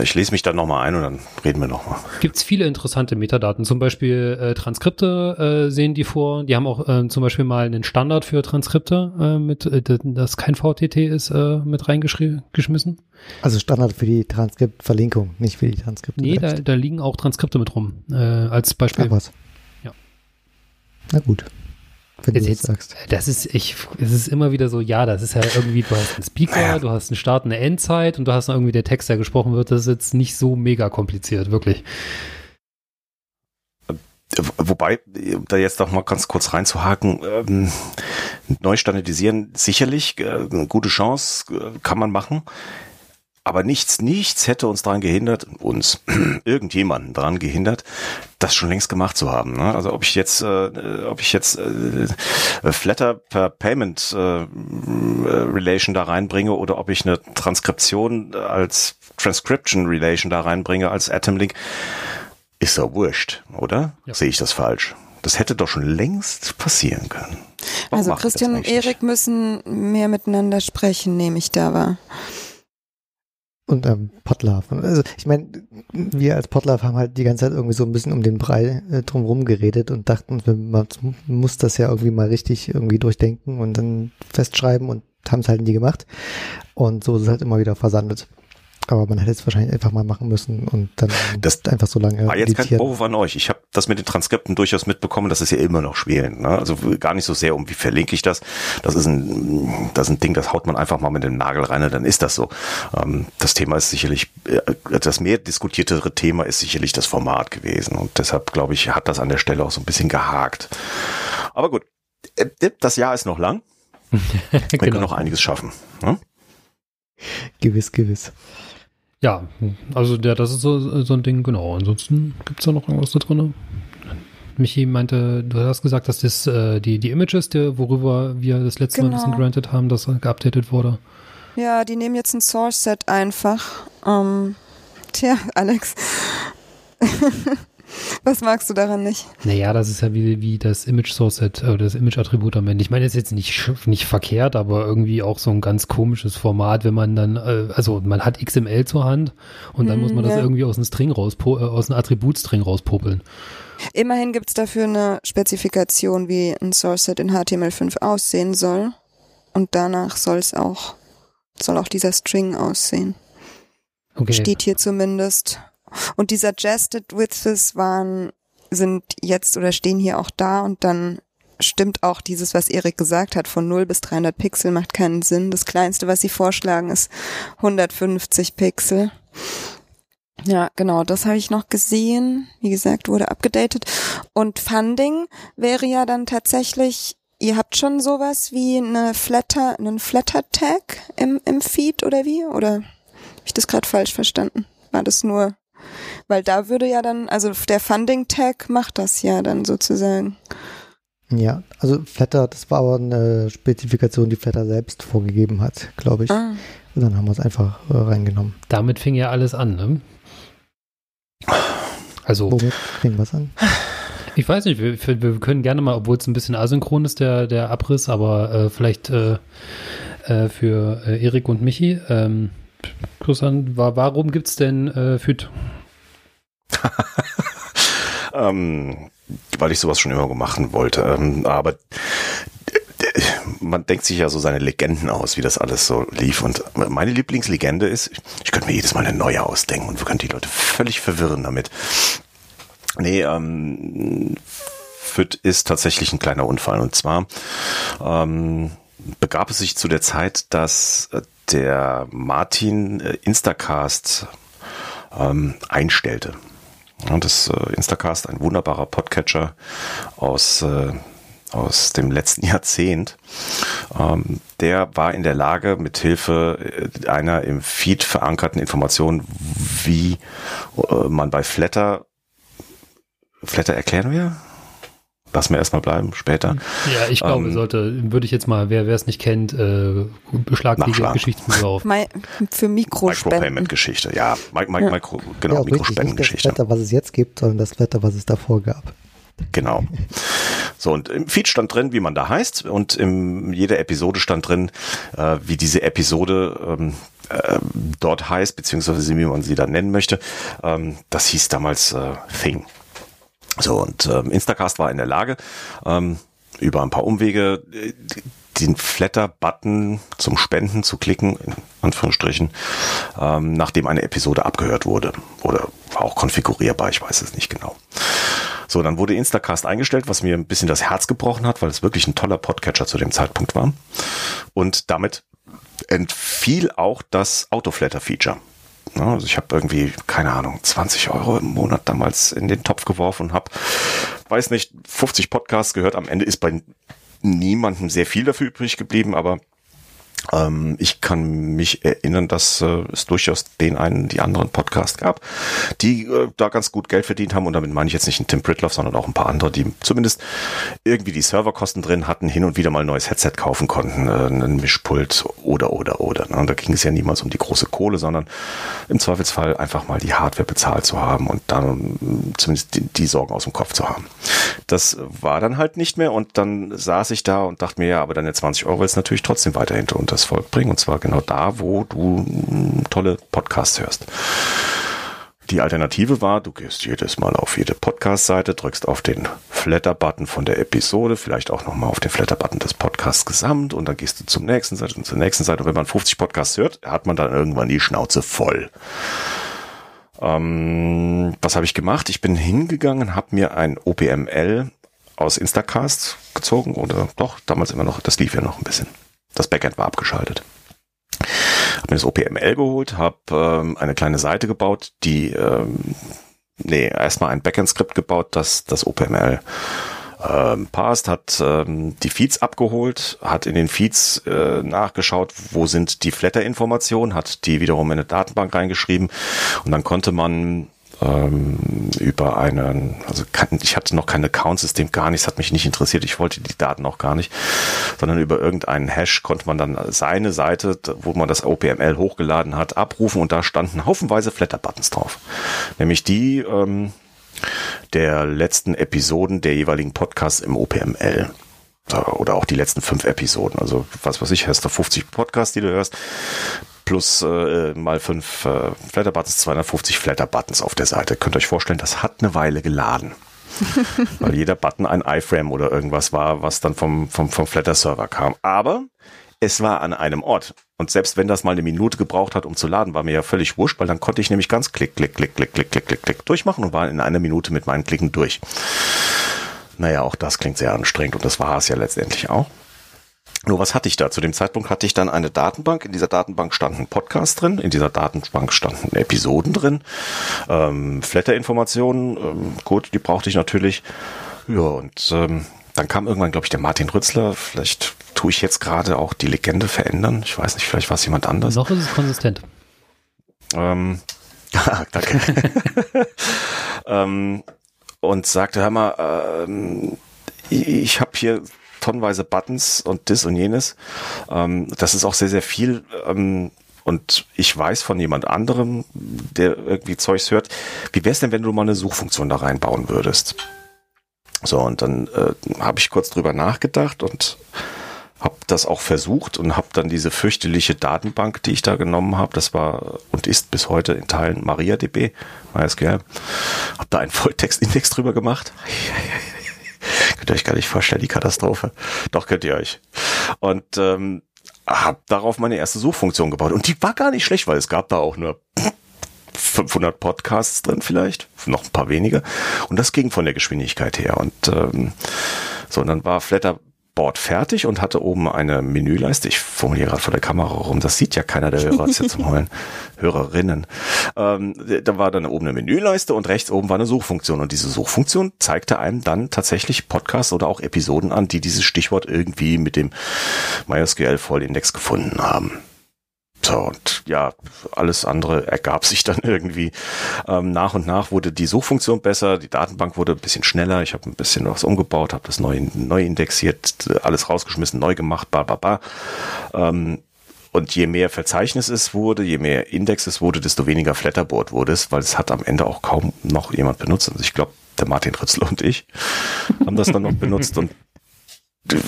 Ich lese mich dann nochmal ein und dann reden wir nochmal. Gibt es viele interessante Metadaten. Zum Beispiel äh, Transkripte äh, sehen die vor. Die haben auch äh, zum Beispiel mal einen Standard für Transkripte, äh, mit, äh, das kein VTT ist, äh, mit reingeschmissen. Also Standard für die Transkriptverlinkung, nicht für die Transkripte. Nee, da, da, liegen auch Transkripte mit rum. Äh, als Beispiel. Ach was. Ja. Na gut wenn du jetzt, sagst. Das ist, ich, es ist immer wieder so, ja, das ist ja irgendwie, du hast einen Speaker, ja. du hast einen Start, eine Endzeit und du hast noch irgendwie der Text, der gesprochen wird, das ist jetzt nicht so mega kompliziert, wirklich. Wobei, da jetzt noch mal ganz kurz reinzuhaken, ähm, neu standardisieren sicherlich, äh, eine gute Chance, äh, kann man machen. Aber nichts, nichts hätte uns daran gehindert, uns, irgendjemanden daran gehindert, das schon längst gemacht zu haben. Ne? Also ob ich jetzt, äh, ob ich jetzt äh, Flatter per Payment äh, Relation da reinbringe oder ob ich eine Transkription als Transcription Relation da reinbringe als Atomlink, ist doch wurscht, oder? Ja. Sehe ich das falsch? Das hätte doch schon längst passieren können. Warum also Christian und Erik müssen mehr miteinander sprechen, nehme ich da wahr. Und ähm, Potlav. Also ich meine, wir als Potlav haben halt die ganze Zeit irgendwie so ein bisschen um den Brei äh, drumherum geredet und dachten, man muss das ja irgendwie mal richtig irgendwie durchdenken und dann festschreiben und haben es halt nie gemacht. Und so ist es halt immer wieder versandet. Aber man hätte es wahrscheinlich einfach mal machen müssen und dann das einfach so lange. War jetzt kein Vorwurf an euch. Ich habe das mit den Transkripten durchaus mitbekommen, das ist ja immer noch schwierig. Ne? Also gar nicht so sehr um, wie verlinke ich das. Das ist ein, das ist ein Ding, das haut man einfach mal mit dem Nagel rein und dann ist das so. Ähm, das Thema ist sicherlich, äh, das mehr diskutiertere Thema ist sicherlich das Format gewesen und deshalb glaube ich, hat das an der Stelle auch so ein bisschen gehakt. Aber gut, äh, das Jahr ist noch lang. Wir genau. können noch einiges schaffen. Ne? Gewiss, gewiss. Ja, also der, das ist so, so ein Ding, genau. Ansonsten gibt es da noch irgendwas da drin? Michi meinte, du hast gesagt, dass das äh, die, die Images, der, worüber wir das letzte genau. Mal ein bisschen genau. granted haben, dass geupdatet wurde. Ja, die nehmen jetzt ein Source-Set einfach. Ähm, tja, Alex. Was magst du daran nicht? Naja, das ist ja wie, wie das Image-Source-Set oder das Image-Attribut am Ende. Ich meine, das ist jetzt nicht, nicht verkehrt, aber irgendwie auch so ein ganz komisches Format, wenn man dann, äh, also man hat XML zur Hand und dann hm, muss man das irgendwie aus einem String raus, äh, aus einem Attributstring rauspopeln. Immerhin gibt es dafür eine Spezifikation, wie ein Source-Set in HTML5 aussehen soll. Und danach soll es auch, soll auch dieser String aussehen. Okay. Steht hier zumindest. Und die Suggested Widths waren, sind jetzt oder stehen hier auch da und dann stimmt auch dieses, was Erik gesagt hat, von 0 bis 300 Pixel macht keinen Sinn. Das kleinste, was sie vorschlagen, ist 150 Pixel. Ja, genau, das habe ich noch gesehen. Wie gesagt, wurde abgedatet. Und Funding wäre ja dann tatsächlich, ihr habt schon sowas wie eine Flatter, einen Flatter-Tag im, im Feed oder wie? Oder habe ich das gerade falsch verstanden? War das nur, weil da würde ja dann, also der Funding-Tag macht das ja dann sozusagen. Ja, also Flatter, das war aber eine Spezifikation, die Flatter selbst vorgegeben hat, glaube ich. Ah. Und dann haben wir es einfach äh, reingenommen. Damit fing ja alles an, ne? Also. Womit fing was an? Ich weiß nicht, wir, wir können gerne mal, obwohl es ein bisschen asynchron ist, der, der Abriss, aber äh, vielleicht äh, äh, für äh, Erik und Michi. Ähm, Christian, warum gibt es denn äh, FÜD? ähm, weil ich sowas schon immer machen wollte. Ähm, aber man denkt sich ja so seine Legenden aus, wie das alles so lief. Und meine Lieblingslegende ist, ich könnte mir jedes Mal eine neue ausdenken und wir können die Leute völlig verwirren damit. Nee, ähm, FIT ist tatsächlich ein kleiner Unfall. Und zwar ähm, begab es sich zu der Zeit, dass der Martin äh, Instacast ähm, einstellte. Und das äh, Instacast, ein wunderbarer Podcatcher aus, äh, aus dem letzten Jahrzehnt, ähm, der war in der Lage, mit Hilfe äh, einer im Feed verankerten Information, wie äh, man bei Flatter, Flatter erklären wir? Lassen wir erstmal bleiben, später. Ja, ich glaube, ähm, sollte, würde ich jetzt mal, wer es nicht kennt, äh, beschlag die Geschichtsbücher auf. für Mikrospenden. Micropayment-Geschichte, ja. Mi Mi ja. Micro, genau, ja, Mikrospendengeschichte. Das Wetter, was es jetzt gibt, sondern das Wetter, was es davor gab. Genau. So, und im Feed stand drin, wie man da heißt, und in jeder Episode stand drin, äh, wie diese Episode ähm, äh, dort heißt, beziehungsweise wie man sie dann nennen möchte. Ähm, das hieß damals äh, Thing. So, und ähm, Instacast war in der Lage, ähm, über ein paar Umwege äh, den Flatter-Button zum Spenden zu klicken, in Anführungsstrichen, ähm, nachdem eine Episode abgehört wurde. Oder war auch konfigurierbar, ich weiß es nicht genau. So, dann wurde Instacast eingestellt, was mir ein bisschen das Herz gebrochen hat, weil es wirklich ein toller Podcatcher zu dem Zeitpunkt war. Und damit entfiel auch das Autoflatter-Feature. Ne? Also ich habe irgendwie, keine Ahnung, 20 Euro im Monat damals in den Topf geworfen und habe, weiß nicht, 50 Podcasts gehört. Am Ende ist bei niemandem sehr viel dafür übrig geblieben, aber ähm, ich kann mich erinnern, dass äh, es durchaus den einen, die anderen Podcast gab, die äh, da ganz gut Geld verdient haben. Und damit meine ich jetzt nicht einen Tim Pritloff, sondern auch ein paar andere, die zumindest irgendwie die Serverkosten drin hatten, hin und wieder mal ein neues Headset kaufen konnten, äh, einen Mischpult oder, oder, oder. Ne? Da ging es ja niemals um die große Kohle, sondern im Zweifelsfall einfach mal die Hardware bezahlt zu haben und dann äh, zumindest die, die Sorgen aus dem Kopf zu haben. Das war dann halt nicht mehr und dann saß ich da und dachte mir, ja, aber deine 20 Euro ist natürlich trotzdem weiterhin und das Volk bringen. Und zwar genau da, wo du tolle Podcasts hörst. Die Alternative war, du gehst jedes Mal auf jede Podcast-Seite, drückst auf den Flatter-Button von der Episode, vielleicht auch nochmal auf den Flatter-Button des Podcasts gesamt und dann gehst du zum nächsten Seite und zur nächsten Seite. Und wenn man 50 Podcasts hört, hat man dann irgendwann die Schnauze voll. Ähm, was habe ich gemacht? Ich bin hingegangen, habe mir ein OPML aus Instacast gezogen oder doch, damals immer noch, das lief ja noch ein bisschen. Das Backend war abgeschaltet. Habe mir das OPML geholt, habe ähm, eine kleine Seite gebaut, die, ähm, nee, erstmal ein Backend-Skript gebaut, das das OPML ähm, passt, hat ähm, die Feeds abgeholt, hat in den Feeds äh, nachgeschaut, wo sind die Flatter-Informationen, hat die wiederum in eine Datenbank reingeschrieben und dann konnte man ähm, über einen, also ich hatte noch kein Account-System, gar nichts, hat mich nicht interessiert, ich wollte die Daten auch gar nicht, sondern über irgendeinen Hash konnte man dann seine Seite, wo man das OPML hochgeladen hat, abrufen und da standen haufenweise Flatter-Buttons drauf. Nämlich die ähm, der letzten Episoden der jeweiligen Podcasts im OPML oder auch die letzten fünf Episoden. Also was weiß ich, hast du 50 Podcasts, die du hörst, plus äh, mal fünf äh, Flatter-Buttons, 250 Flatter-Buttons auf der Seite. Könnt ihr euch vorstellen, das hat eine Weile geladen. Weil jeder Button ein iFrame oder irgendwas war, was dann vom, vom, vom Flatter-Server kam. Aber es war an einem Ort. Und selbst wenn das mal eine Minute gebraucht hat, um zu laden, war mir ja völlig wurscht, weil dann konnte ich nämlich ganz klick, klick, klick, klick, klick, klick, klick, klick durchmachen und war in einer Minute mit meinen Klicken durch. Naja, auch das klingt sehr anstrengend und das war es ja letztendlich auch. Nur was hatte ich da? Zu dem Zeitpunkt hatte ich dann eine Datenbank. In dieser Datenbank standen Podcasts drin, in dieser Datenbank standen Episoden drin, ähm, Flatter-Informationen, ähm, gut, die brauchte ich natürlich. Ja, und ähm, dann kam irgendwann, glaube ich, der Martin Rützler. Vielleicht tue ich jetzt gerade auch die Legende verändern. Ich weiß nicht, vielleicht war es jemand anders. Noch ist es konsistent. Ähm, danke. ähm, und sagte, hör mal, ähm, ich, ich habe hier tonnenweise Buttons und das und jenes. Ähm, das ist auch sehr, sehr viel. Ähm, und ich weiß von jemand anderem, der irgendwie Zeugs hört, wie wäre es denn, wenn du mal eine Suchfunktion da reinbauen würdest? So, und dann äh, habe ich kurz drüber nachgedacht und habe das auch versucht und habe dann diese fürchterliche Datenbank, die ich da genommen habe, das war und ist bis heute in Teilen MariaDB, MySQL, habe da einen Volltextindex drüber gemacht. Könnt ihr euch gar nicht vorstellen, die Katastrophe. Doch könnt ihr euch. Und ähm, habe darauf meine erste Suchfunktion gebaut. Und die war gar nicht schlecht, weil es gab da auch nur 500 Podcasts drin vielleicht, noch ein paar wenige. Und das ging von der Geschwindigkeit her. Und ähm, so, und dann war Flatter Board fertig und hatte oben eine Menüleiste. Ich formuliere gerade vor der Kamera rum. Das sieht ja keiner der Hörer jetzt zum Heulen. Hörerinnen. Ähm, da war dann oben eine Menüleiste und rechts oben war eine Suchfunktion. Und diese Suchfunktion zeigte einem dann tatsächlich Podcasts oder auch Episoden an, die dieses Stichwort irgendwie mit dem MySQL Vollindex gefunden haben. So, und ja, alles andere ergab sich dann irgendwie. Ähm, nach und nach wurde die Suchfunktion besser, die Datenbank wurde ein bisschen schneller, ich habe ein bisschen was umgebaut, habe das neu, neu indexiert, alles rausgeschmissen, neu gemacht, ba, ba, ba. Ähm, und je mehr Verzeichnis es wurde, je mehr Index es wurde, desto weniger Flatterboard wurde es, weil es hat am Ende auch kaum noch jemand benutzt. Also ich glaube, der Martin Ritzler und ich haben das dann noch benutzt und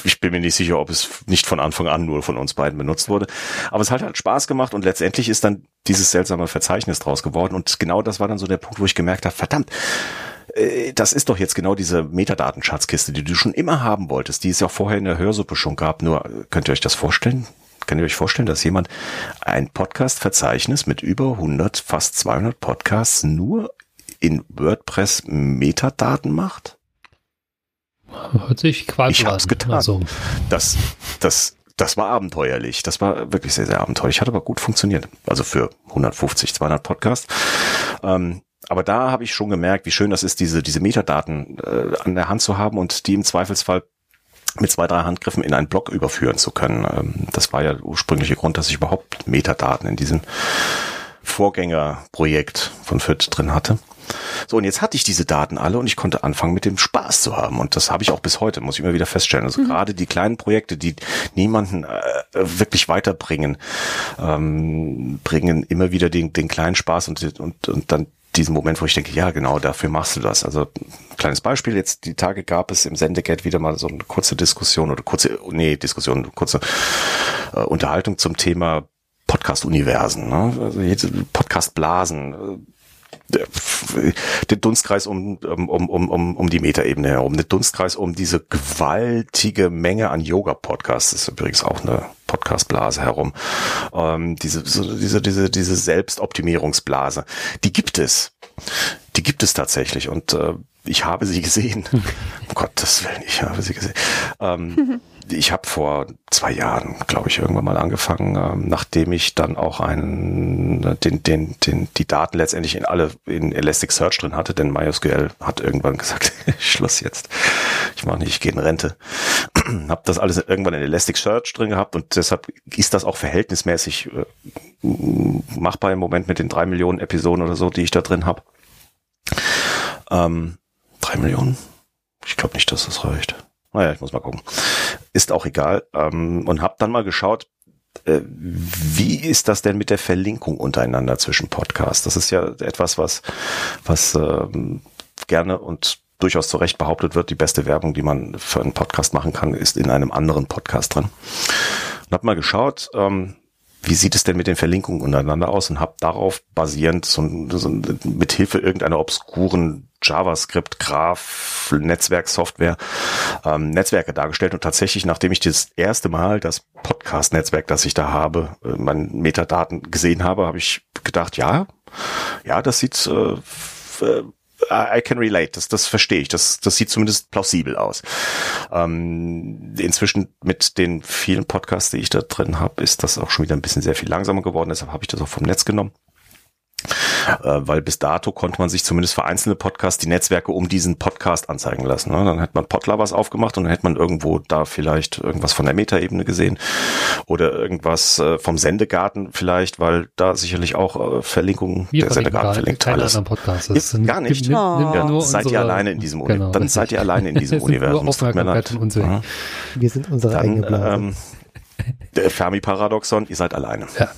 ich bin mir nicht sicher, ob es nicht von Anfang an nur von uns beiden benutzt wurde. Aber es hat halt Spaß gemacht und letztendlich ist dann dieses seltsame Verzeichnis draus geworden. Und genau das war dann so der Punkt, wo ich gemerkt habe, verdammt, äh, das ist doch jetzt genau diese Metadatenschatzkiste, die du schon immer haben wolltest, die es ja vorher in der Hörsuppe schon gab. Nur könnt ihr euch das vorstellen? Könnt ihr euch vorstellen, dass jemand ein Podcast-Verzeichnis mit über 100, fast 200 Podcasts nur in WordPress Metadaten macht? Hört sich quasi Ich hab's getan. Also. Das, das, das war abenteuerlich. Das war wirklich sehr, sehr abenteuerlich. Hat aber gut funktioniert. Also für 150, 200 Podcasts. Ähm, aber da habe ich schon gemerkt, wie schön das ist, diese, diese Metadaten äh, an der Hand zu haben und die im Zweifelsfall mit zwei, drei Handgriffen in einen Blog überführen zu können. Ähm, das war ja der ursprüngliche Grund, dass ich überhaupt Metadaten in diesem Vorgängerprojekt von FIT drin hatte. So, und jetzt hatte ich diese Daten alle und ich konnte anfangen, mit dem Spaß zu haben. Und das habe ich auch bis heute, muss ich immer wieder feststellen. Also mhm. gerade die kleinen Projekte, die niemanden äh, wirklich weiterbringen, ähm, bringen immer wieder den, den kleinen Spaß und, und, und dann diesen Moment, wo ich denke, ja, genau, dafür machst du das. Also kleines Beispiel, jetzt die Tage gab es im Sendeget wieder mal so eine kurze Diskussion oder kurze, nee, Diskussion, kurze äh, Unterhaltung zum Thema Podcast-Universen, ne? also Podcast-Blasen, den Dunstkreis um, um, um, um, um die Metaebene herum, den Dunstkreis um diese gewaltige Menge an Yoga-Podcasts, das ist übrigens auch eine Podcast-Blase herum, ähm, diese, so, diese, diese, diese Selbstoptimierungsblase, die gibt es. Die gibt es tatsächlich und äh, ich habe sie gesehen. um Gottes Willen, ich habe sie gesehen. Ähm, ich habe vor zwei Jahren, glaube ich, irgendwann mal angefangen, ähm, nachdem ich dann auch einen, den, den, den, die Daten letztendlich in alle in Elasticsearch drin hatte, denn MySQL hat irgendwann gesagt, Schluss jetzt, ich mache nicht, ich gehe in Rente. habe das alles irgendwann in Elasticsearch drin gehabt und deshalb ist das auch verhältnismäßig äh, machbar im Moment mit den drei Millionen Episoden oder so, die ich da drin habe. Ähm, drei Millionen? Ich glaube nicht, dass das reicht. Naja, ich muss mal gucken. Ist auch egal. Ähm, und habe dann mal geschaut, äh, wie ist das denn mit der Verlinkung untereinander zwischen Podcasts? Das ist ja etwas, was, was ähm, gerne und durchaus zu Recht behauptet wird, die beste Werbung, die man für einen Podcast machen kann, ist in einem anderen Podcast drin. Und habe mal geschaut, ähm, wie sieht es denn mit den Verlinkungen untereinander aus und habe darauf basierend so, so mit Hilfe irgendeiner obskuren JavaScript, Graph, Netzwerksoftware, ähm, Netzwerke dargestellt und tatsächlich, nachdem ich das erste Mal das Podcast-Netzwerk, das ich da habe, äh, meine Metadaten gesehen habe, habe ich gedacht, ja, ja, das sieht äh, I can relate, das, das verstehe ich, das, das sieht zumindest plausibel aus. Ähm, inzwischen mit den vielen Podcasts, die ich da drin habe, ist das auch schon wieder ein bisschen sehr viel langsamer geworden, deshalb habe ich das auch vom Netz genommen. Äh, weil bis dato konnte man sich zumindest für einzelne Podcasts die Netzwerke um diesen Podcast anzeigen lassen. Ne? Dann hätte man Podlovers aufgemacht und dann hätte man irgendwo da vielleicht irgendwas von der Metaebene gesehen oder irgendwas äh, vom Sendegarten vielleicht, weil da sicherlich auch äh, Verlinkungen, Wir der Sendegarten verlinkt alles. Podcast. Das sind, gar nicht. Nimm, nimm, nimm ja, nur seid ihr alleine in diesem Universum. Genau, dann seid ihr alleine in diesem Universum. Leid. Wir sind unsere eigene Blase. Ähm, der Fermi-Paradoxon, ihr seid alleine. Ja.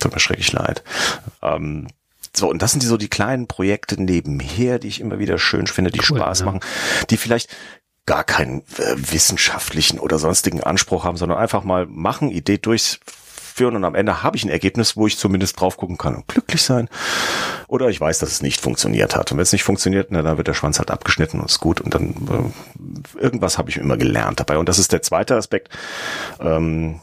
Tut mir schrecklich leid. Ähm, so, und das sind die, so die kleinen Projekte nebenher, die ich immer wieder schön finde, die cool, Spaß ja. machen, die vielleicht gar keinen äh, wissenschaftlichen oder sonstigen Anspruch haben, sondern einfach mal machen, Idee durchführen und am Ende habe ich ein Ergebnis, wo ich zumindest drauf gucken kann und glücklich sein. Oder ich weiß, dass es nicht funktioniert hat. Und wenn es nicht funktioniert, na, dann wird der Schwanz halt abgeschnitten und ist gut. Und dann äh, irgendwas habe ich immer gelernt dabei. Und das ist der zweite Aspekt. Ähm,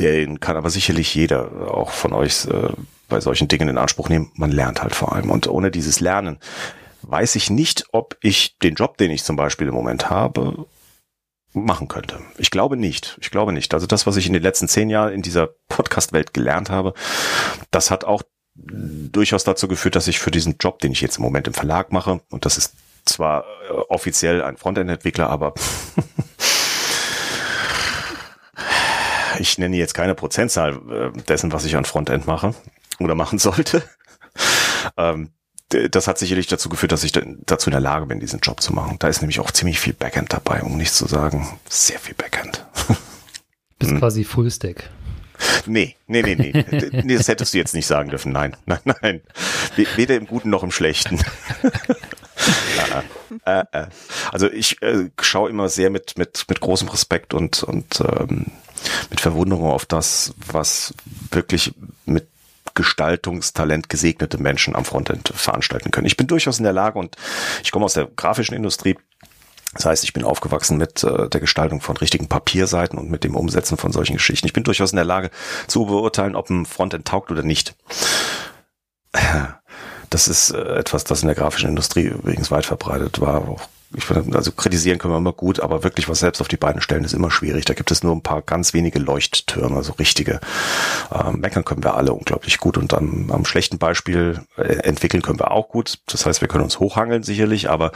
den kann aber sicherlich jeder auch von euch äh, bei solchen Dingen in Anspruch nehmen. Man lernt halt vor allem. Und ohne dieses Lernen weiß ich nicht, ob ich den Job, den ich zum Beispiel im Moment habe, machen könnte. Ich glaube nicht. Ich glaube nicht. Also das, was ich in den letzten zehn Jahren in dieser Podcast-Welt gelernt habe, das hat auch durchaus dazu geführt, dass ich für diesen Job, den ich jetzt im Moment im Verlag mache, und das ist zwar äh, offiziell ein Frontend-Entwickler, aber ich nenne jetzt keine Prozentzahl äh, dessen, was ich an Frontend mache oder machen sollte. ähm, das hat sicherlich dazu geführt, dass ich dazu in der Lage bin, diesen Job zu machen. Da ist nämlich auch ziemlich viel Backend dabei, um nicht zu sagen, sehr viel Backend. Bist hm. quasi Fullstack. Nee, nee, nee, nee. nee. Das hättest du jetzt nicht sagen dürfen. Nein, nein, nein. Weder im Guten noch im Schlechten. äh, äh. Also ich äh, schaue immer sehr mit, mit, mit großem Respekt und, und ähm, mit Verwunderung auf das, was wirklich Gestaltungstalent gesegnete Menschen am Frontend veranstalten können. Ich bin durchaus in der Lage und ich komme aus der grafischen Industrie. Das heißt, ich bin aufgewachsen mit äh, der Gestaltung von richtigen Papierseiten und mit dem Umsetzen von solchen Geschichten. Ich bin durchaus in der Lage zu beurteilen, ob ein Frontend taugt oder nicht. Das ist äh, etwas, das in der grafischen Industrie übrigens weit verbreitet war, auch ich finde, also kritisieren können wir immer gut, aber wirklich was selbst auf die Beine stellen ist immer schwierig. Da gibt es nur ein paar ganz wenige Leuchttürme, so richtige. Ähm, meckern können wir alle unglaublich gut und am, am schlechten Beispiel äh, entwickeln können wir auch gut. Das heißt, wir können uns hochhangeln sicherlich, aber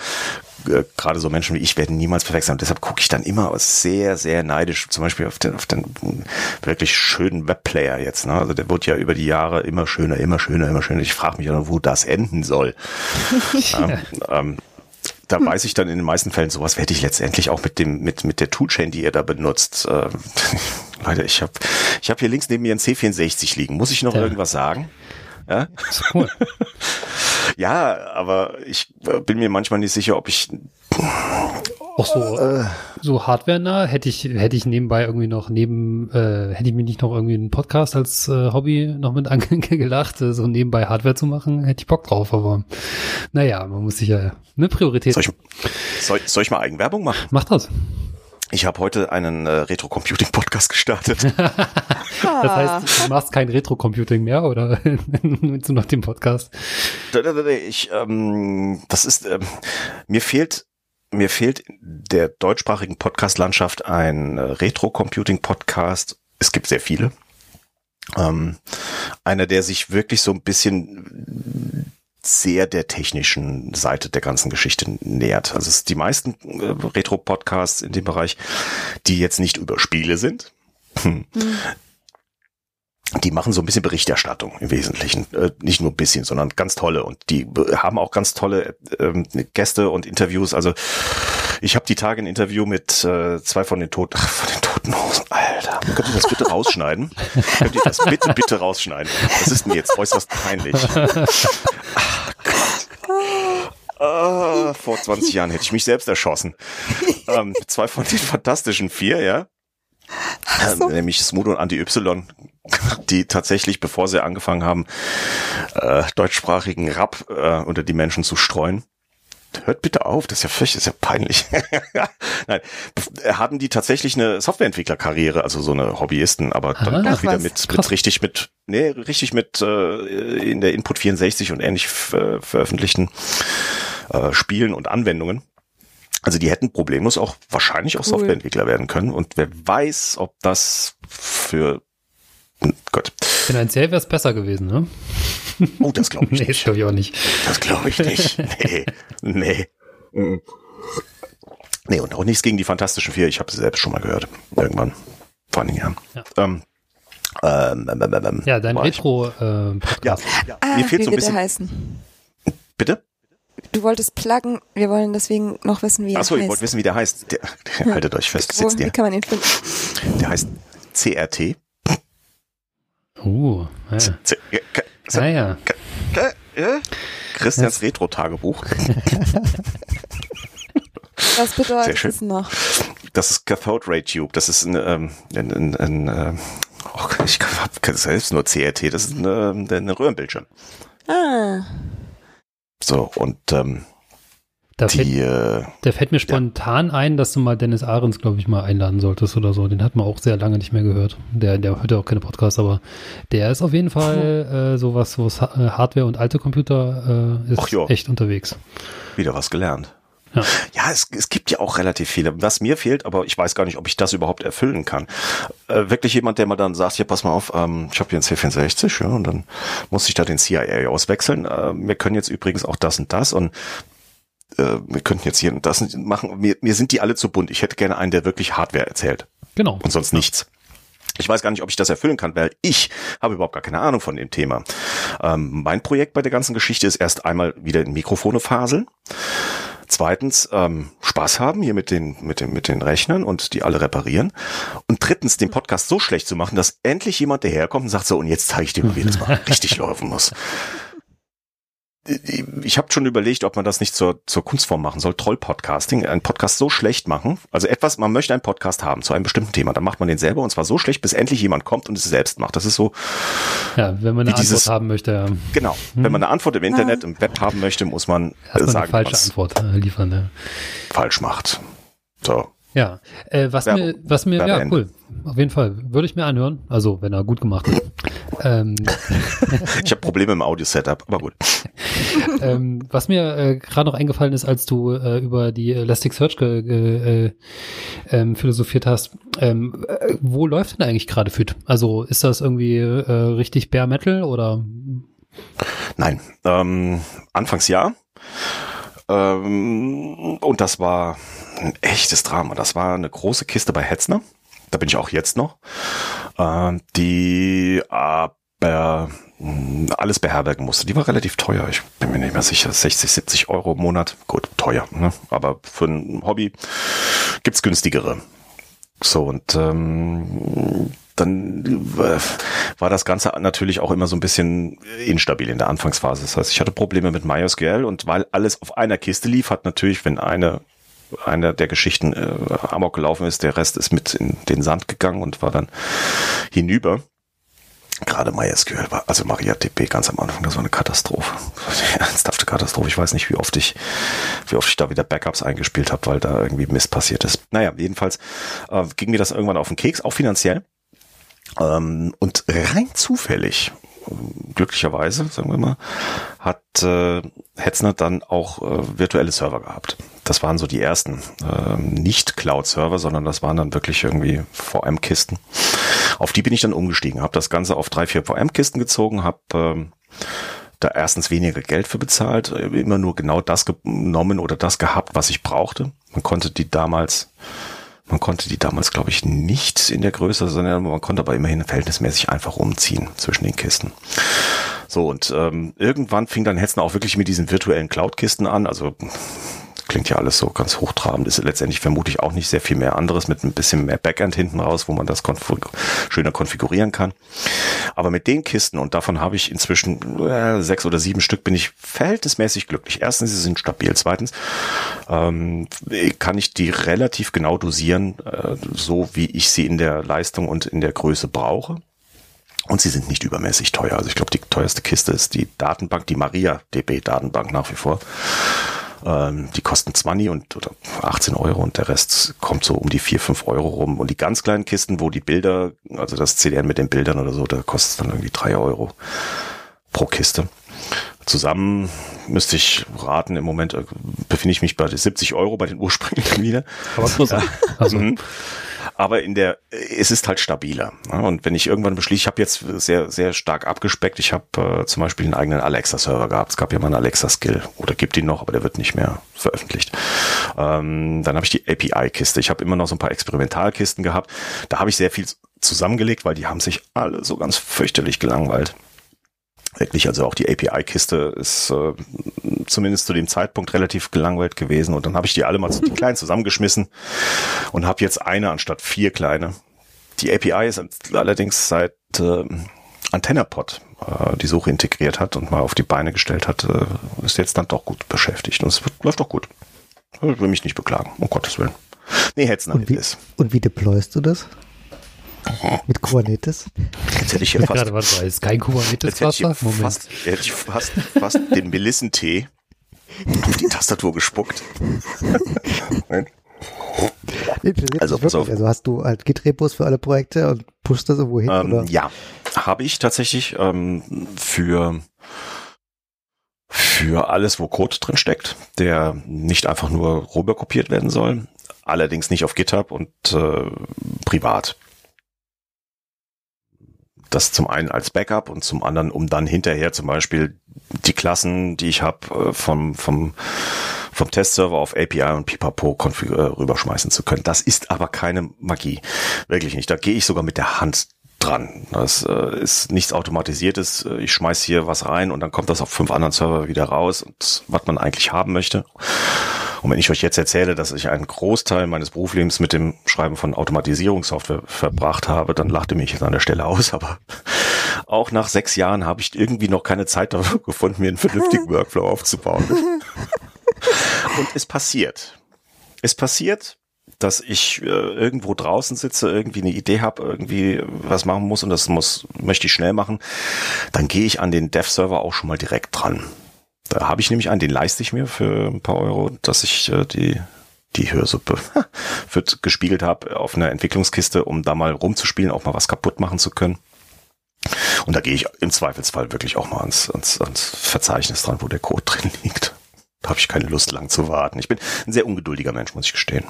äh, gerade so Menschen wie ich werden niemals perfekt sein. Deshalb gucke ich dann immer sehr, sehr neidisch, zum Beispiel auf den, auf den wirklich schönen Webplayer jetzt. Ne? Also der wird ja über die Jahre immer schöner, immer schöner, immer schöner. Ich frage mich ja, wo das enden soll. ja. ähm, da hm. weiß ich dann in den meisten Fällen, sowas werde ich letztendlich auch mit dem, mit, mit der Toolchain, die ihr da benutzt. Äh, Leute, ich habe ich hab hier links neben mir ein C64 liegen. Muss ich noch ja. irgendwas sagen? Ja? Cool. ja, aber ich äh, bin mir manchmal nicht sicher, ob ich auch so, äh, so hardware-nah hätte ich, hätte ich nebenbei irgendwie noch neben, äh, hätte ich mir nicht noch irgendwie einen Podcast als äh, Hobby noch mit angelacht, äh, so nebenbei Hardware zu machen, hätte ich Bock drauf, aber naja, man muss sich ja eine Priorität. Soll ich, soll, soll ich mal Eigenwerbung machen? Mach das. Ich habe heute einen äh, Retro-Computing-Podcast gestartet. das heißt, du machst kein Retro-Computing mehr oder nutzt du noch den Podcast? Ich, ähm, das ist, ähm, mir fehlt mir fehlt der deutschsprachigen Podcast-Landschaft ein äh, Retro-Computing-Podcast. Es gibt sehr viele. Ähm, einer, der sich wirklich so ein bisschen sehr der technischen Seite der ganzen Geschichte nähert. Also es die meisten äh, Retro-Podcasts in dem Bereich, die jetzt nicht über Spiele sind, hm. Die machen so ein bisschen Berichterstattung im Wesentlichen. Äh, nicht nur ein bisschen, sondern ganz tolle. Und die haben auch ganz tolle ähm, Gäste und Interviews. Also ich habe die Tage ein Interview mit äh, zwei von den Toten, ach, von den Toten Hosen. Alter, könnt ihr das bitte rausschneiden? könnt ihr das bitte, bitte rausschneiden? Das ist mir jetzt äußerst peinlich. Ach Gott. Ah, vor 20 Jahren hätte ich mich selbst erschossen. Ähm, zwei von den fantastischen vier, ja. So. Ähm, nämlich Smudo und Anti-Y die tatsächlich, bevor sie angefangen haben, äh, deutschsprachigen Rap äh, unter die Menschen zu streuen, hört bitte auf, das ist ja fürcht, das ist ja peinlich. Nein, hatten die tatsächlich eine Softwareentwicklerkarriere, also so eine Hobbyisten, aber ah, dann auch wieder mit, mit richtig mit, nee, richtig mit äh, in der Input 64 und ähnlich äh, veröffentlichten äh, Spielen und Anwendungen. Also die hätten problemlos auch wahrscheinlich auch cool. Softwareentwickler werden können. Und wer weiß, ob das für Gott. Finanziell wäre es besser gewesen, ne? Oh, das glaube ich nee, nicht. Nee, ich auch nicht. Das glaube ich nicht. Nee, nee. Mhm. Nee, und auch nichts gegen die Fantastischen Vier. Ich habe sie selbst schon mal gehört. Irgendwann. Vor einigen Jahren. Ja. Ähm, ähm, ähm, ähm, ähm ja, dein Retro-Podcast. Äh, ja, ja. Ah, Mir fehlt wie so ein bisschen. Der heißen? Bitte? Du wolltest pluggen, wir wollen deswegen noch wissen, wie er Achso, heißt. Achso, ihr wollt wissen, wie der heißt. Der, der, haltet euch fest, sitzt Wo, Wie kann man ihn finden? Der heißt CRT. Uh, ja. Ah, ja. Christians Retro-Tagebuch. Was bedeutet das noch? Das ist Cathode Ray Tube. Das ist ein, ähm, ein, ein, ein äh, oh, ich habe selbst nur CRT. Das ist eine, eine Röhrenbildschirm. Ah. So, und ähm, da die, fällt, äh, der fällt mir spontan ja. ein, dass du mal Dennis Ahrens, glaube ich, mal einladen solltest oder so. Den hat man auch sehr lange nicht mehr gehört. Der, der hört ja auch keine Podcasts, aber der ist auf jeden Fall äh, sowas, was äh, Hardware und alte Computer äh, ist echt unterwegs. Wieder was gelernt. Ja, ja es, es gibt ja auch relativ viele. Was mir fehlt, aber ich weiß gar nicht, ob ich das überhaupt erfüllen kann. Äh, wirklich jemand, der mal dann sagt, hier, pass mal auf, ähm, ich habe hier einen C64 ja, und dann muss ich da den CIA auswechseln. Äh, wir können jetzt übrigens auch das und das und äh, wir könnten jetzt hier und das machen. Mir, mir sind die alle zu bunt. Ich hätte gerne einen, der wirklich Hardware erzählt. Genau. Und sonst nichts. Ich weiß gar nicht, ob ich das erfüllen kann, weil ich habe überhaupt gar keine Ahnung von dem Thema. Ähm, mein Projekt bei der ganzen Geschichte ist erst einmal wieder in Mikrofone faseln. Zweitens ähm, Spaß haben hier mit den mit den mit den Rechnern und die alle reparieren. Und drittens den Podcast so schlecht zu machen, dass endlich jemand daherkommt und sagt so und jetzt zeige ich dir mal, wie das mal richtig laufen muss ich habe schon überlegt, ob man das nicht zur, zur Kunstform machen soll. Troll-Podcasting, einen Podcast so schlecht machen. Also etwas, man möchte einen Podcast haben zu einem bestimmten Thema. Dann macht man den selber und zwar so schlecht, bis endlich jemand kommt und es selbst macht. Das ist so. Ja, wenn man eine dieses, Antwort haben möchte. Ja. Genau. Hm. Wenn man eine Antwort im Internet, im Web haben möchte, muss man, Hat man sagen, eine falsche Antwort äh, liefern. Ja. Falsch macht. So. Ja, äh, was Werbe, mir, was mir, ja, cool. Auf jeden Fall. Würde ich mir anhören. Also, wenn er gut gemacht ist. ähm. Ich habe Probleme im Audio-Setup, aber gut. ähm, was mir äh, gerade noch eingefallen ist, als du äh, über die Elasticsearch äh, ähm, philosophiert hast, ähm, äh, wo läuft denn eigentlich gerade FIT? Also ist das irgendwie äh, richtig Bare Metal oder? Nein, ähm, anfangs ja. Ähm, und das war ein echtes Drama. Das war eine große Kiste bei Hetzner. Da bin ich auch jetzt noch. Äh, die aber hm, alles beherbergen musste. Die war relativ teuer. Ich bin mir nicht mehr sicher. 60, 70 Euro im Monat. Gut, teuer. Ne? Aber für ein Hobby gibt's günstigere. So, und ähm, dann äh, war das Ganze natürlich auch immer so ein bisschen instabil in der Anfangsphase. Das heißt, ich hatte Probleme mit MySQL und weil alles auf einer Kiste lief, hat natürlich, wenn eine einer der Geschichten äh, amok gelaufen ist, der Rest ist mit in den Sand gegangen und war dann hinüber. Gerade MySQL war, also MariaDB ganz am Anfang, das war eine Katastrophe. Eine ernsthafte Katastrophe. Ich weiß nicht, wie oft ich, wie oft ich da wieder Backups eingespielt habe, weil da irgendwie Mist passiert ist. Naja, jedenfalls äh, ging mir das irgendwann auf den Keks, auch finanziell. Ähm, und rein zufällig, glücklicherweise, sagen wir mal, hat äh, Hetzner dann auch äh, virtuelle Server gehabt. Das waren so die ersten, äh, nicht Cloud-Server, sondern das waren dann wirklich irgendwie VM-Kisten. Auf die bin ich dann umgestiegen, habe das Ganze auf drei, vier VM-Kisten gezogen, habe äh, da erstens weniger Geld für bezahlt, immer nur genau das genommen oder das gehabt, was ich brauchte. Man konnte die damals man konnte die damals, glaube ich, nicht in der Größe, sondern man konnte aber immerhin verhältnismäßig einfach umziehen zwischen den Kisten. So, und ähm, irgendwann fing dann Hetzen auch wirklich mit diesen virtuellen Cloud-Kisten an. Also klingt ja alles so ganz hochtrabend, ist letztendlich vermutlich auch nicht sehr viel mehr anderes mit ein bisschen mehr Backend hinten raus, wo man das konfig schöner konfigurieren kann. Aber mit den Kisten, und davon habe ich inzwischen äh, sechs oder sieben Stück, bin ich verhältnismäßig glücklich. Erstens, sie sind stabil. Zweitens, ähm, kann ich die relativ genau dosieren, äh, so wie ich sie in der Leistung und in der Größe brauche. Und sie sind nicht übermäßig teuer. Also ich glaube, die teuerste Kiste ist die Datenbank, die MariaDB-Datenbank nach wie vor. Ähm, die kosten 20 und oder 18 Euro und der Rest kommt so um die 4, 5 Euro rum. Und die ganz kleinen Kisten, wo die Bilder, also das CDN mit den Bildern oder so, da kostet es dann irgendwie 3 Euro pro Kiste. Zusammen müsste ich raten, im Moment äh, befinde ich mich bei 70 Euro bei den ursprünglichen wieder. Aber also. Mhm. Aber in der, es ist halt stabiler. Und wenn ich irgendwann beschließe, ich habe jetzt sehr, sehr stark abgespeckt. Ich habe äh, zum Beispiel einen eigenen Alexa-Server gehabt. Es gab ja mal einen Alexa-Skill oder gibt ihn noch, aber der wird nicht mehr veröffentlicht. Ähm, dann habe ich die API-Kiste. Ich habe immer noch so ein paar Experimentalkisten gehabt. Da habe ich sehr viel zusammengelegt, weil die haben sich alle so ganz fürchterlich gelangweilt. Wirklich, also auch die API-Kiste ist äh, zumindest zu dem Zeitpunkt relativ gelangweilt gewesen. Und dann habe ich die alle mal zu den kleinen zusammengeschmissen und habe jetzt eine anstatt vier kleine. Die API ist allerdings seit äh, AntennaPod äh, die Suche integriert hat und mal auf die Beine gestellt hat, äh, ist jetzt dann doch gut beschäftigt. Und es läuft doch gut. Ich will mich nicht beklagen, um Gottes Willen. Nee, und wie, ist. Und wie deployst du das? Mit Kubernetes? Jetzt hätte ich hier fast. Gerade, warte, ist kein Kubernetes Wasser? Moment. Fast, hätte ich fast, fast den Melissentee auf die Tastatur gespuckt. also, pass auf. also hast du halt Git-Repos für alle Projekte und pushst das irgendwo hin? Ähm, oder? Ja, habe ich tatsächlich ähm, für für alles, wo Code drin steckt, der nicht einfach nur rüberkopiert werden soll, allerdings nicht auf GitHub und äh, privat. Das zum einen als Backup und zum anderen, um dann hinterher zum Beispiel die Klassen, die ich habe, äh, vom, vom, vom Testserver auf API und Pipapo äh, rüberschmeißen zu können. Das ist aber keine Magie. Wirklich nicht. Da gehe ich sogar mit der Hand dran. Das äh, ist nichts automatisiertes. Ich schmeiß hier was rein und dann kommt das auf fünf anderen Server wieder raus und was man eigentlich haben möchte. Und wenn ich euch jetzt erzähle, dass ich einen Großteil meines Berufslebens mit dem Schreiben von Automatisierungssoftware verbracht habe, dann lacht ihr mich jetzt an der Stelle aus. Aber auch nach sechs Jahren habe ich irgendwie noch keine Zeit dafür gefunden, mir einen vernünftigen Workflow aufzubauen. Und es passiert. Es passiert, dass ich äh, irgendwo draußen sitze, irgendwie eine Idee habe, irgendwie was machen muss und das muss möchte ich schnell machen, dann gehe ich an den Dev-Server auch schon mal direkt dran. Da habe ich nämlich einen, den leiste ich mir für ein paar Euro, dass ich äh, die die Hörsuppe wird gespiegelt habe auf einer Entwicklungskiste, um da mal rumzuspielen, auch mal was kaputt machen zu können. Und da gehe ich im Zweifelsfall wirklich auch mal ans, ans, ans Verzeichnis dran, wo der Code drin liegt. Da habe ich keine Lust lang zu warten. Ich bin ein sehr ungeduldiger Mensch, muss ich gestehen.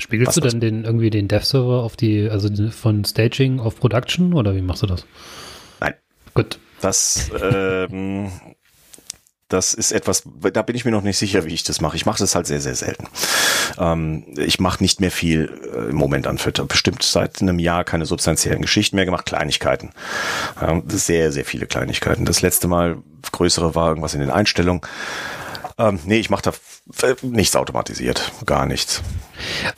Spiegelst was du denn den irgendwie den Dev-Server auf die, also von Staging auf Production oder wie machst du das? Nein. Gut. Das ähm, das ist etwas, da bin ich mir noch nicht sicher, wie ich das mache. Ich mache das halt sehr, sehr selten. Ähm, ich mache nicht mehr viel äh, im Moment an Twitter. Bestimmt seit einem Jahr keine substanziellen Geschichten mehr gemacht, Kleinigkeiten. Ähm, sehr, sehr viele Kleinigkeiten. Das letzte Mal größere war irgendwas in den Einstellungen. Ähm, nee, ich mache da äh, nichts automatisiert, gar nichts.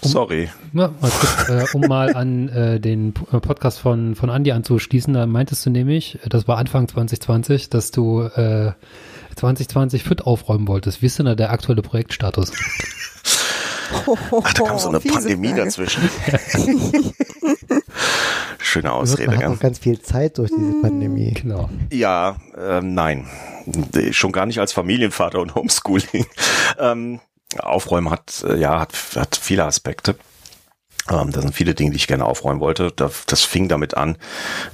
Sorry. Um, mal kurz, äh, um mal an äh, den äh, Podcast von, von Andy anzuschließen, da meintest du nämlich, das war Anfang 2020, dass du äh, 2020 FIT aufräumen wolltest. Wie ist denn da der aktuelle Projektstatus? Ach, da kam so eine Pandemie Frage. dazwischen. Schöne Ausrede. Man hat auch ganz viel Zeit durch diese Pandemie. Genau. Ja, ähm, nein. Schon gar nicht als Familienvater und Homeschooling. Ähm, Aufräumen hat, äh, ja, hat, hat viele Aspekte. Ähm, das sind viele Dinge, die ich gerne aufräumen wollte. Das, das fing damit an,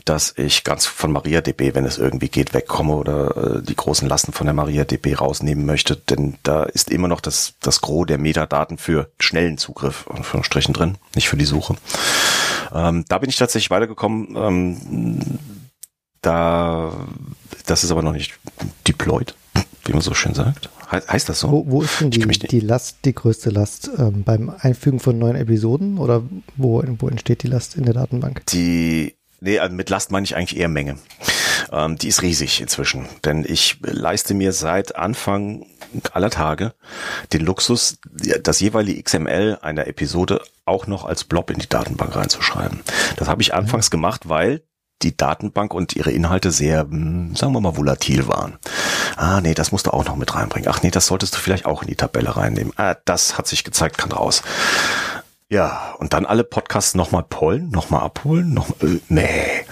dass ich ganz von MariaDB, wenn es irgendwie geht, wegkomme oder äh, die großen Lasten von der MariaDB rausnehmen möchte. Denn da ist immer noch das, das Gros der Metadaten für schnellen Zugriff, Strichen drin, nicht für die Suche. Ähm, da bin ich tatsächlich weitergekommen. Ähm, da, das ist aber noch nicht deployed, wie man so schön sagt. Heißt das so? Wo, wo ist denn die, die Last, die größte Last? Ähm, beim Einfügen von neuen Episoden oder wo, wo entsteht die Last in der Datenbank? Die, nee, also mit Last meine ich eigentlich eher Menge. Ähm, die ist riesig inzwischen, denn ich leiste mir seit Anfang aller Tage den Luxus, das jeweilige XML einer Episode auch noch als Blob in die Datenbank reinzuschreiben. Das habe ich anfangs gemacht, weil die Datenbank und ihre Inhalte sehr, hm, sagen wir mal, volatil waren. Ah, nee, das musst du auch noch mit reinbringen. Ach nee, das solltest du vielleicht auch in die Tabelle reinnehmen. Ah, das hat sich gezeigt, kann raus. Ja, und dann alle Podcasts nochmal pollen, nochmal abholen, noch, äh, nee.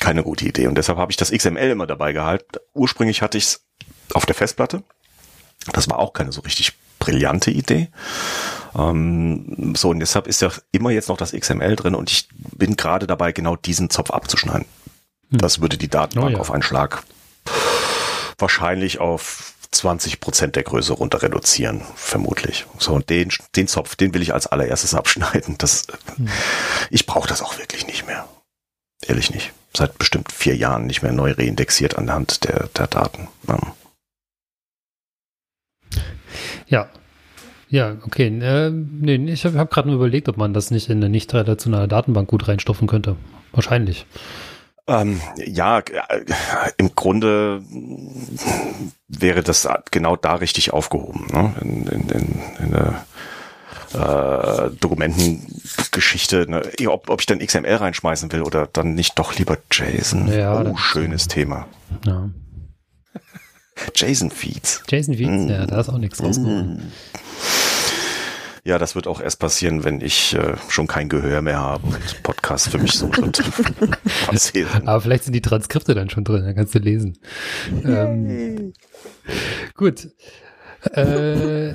keine gute Idee. Und deshalb habe ich das XML immer dabei gehalten. Ursprünglich hatte ich es auf der Festplatte. Das war auch keine so richtig brillante Idee. Ähm, so, und deshalb ist ja immer jetzt noch das XML drin und ich bin gerade dabei, genau diesen Zopf abzuschneiden. Hm. Das würde die Datenbank oh ja. auf einen Schlag wahrscheinlich auf 20 Prozent der Größe runter reduzieren, vermutlich. So, und den, den Zopf, den will ich als allererstes abschneiden. Das, hm. ich brauche das auch wirklich nicht mehr. Ehrlich nicht. Seit bestimmt vier Jahren nicht mehr neu reindexiert anhand der, der Daten. Ja. Ja, okay. Äh, nee, ich habe hab gerade nur überlegt, ob man das nicht in eine nicht relationale Datenbank gut reinstopfen könnte. Wahrscheinlich. Ähm, ja, äh, im Grunde wäre das genau da richtig aufgehoben. Ne? In, in, in, in der äh, Dokumentengeschichte, ne? ob, ob ich dann XML reinschmeißen will oder dann nicht doch lieber JSON. Ja, oh, schönes Thema. Ja. JSON-Feeds. JSON-Feeds, mm. ja, da ist auch nichts rausgekommen. Mm. Ja, das wird auch erst passieren, wenn ich äh, schon kein Gehör mehr habe und Podcast für mich so erzählen. Aber vielleicht sind die Transkripte dann schon drin, dann kannst du lesen. Ähm, gut äh,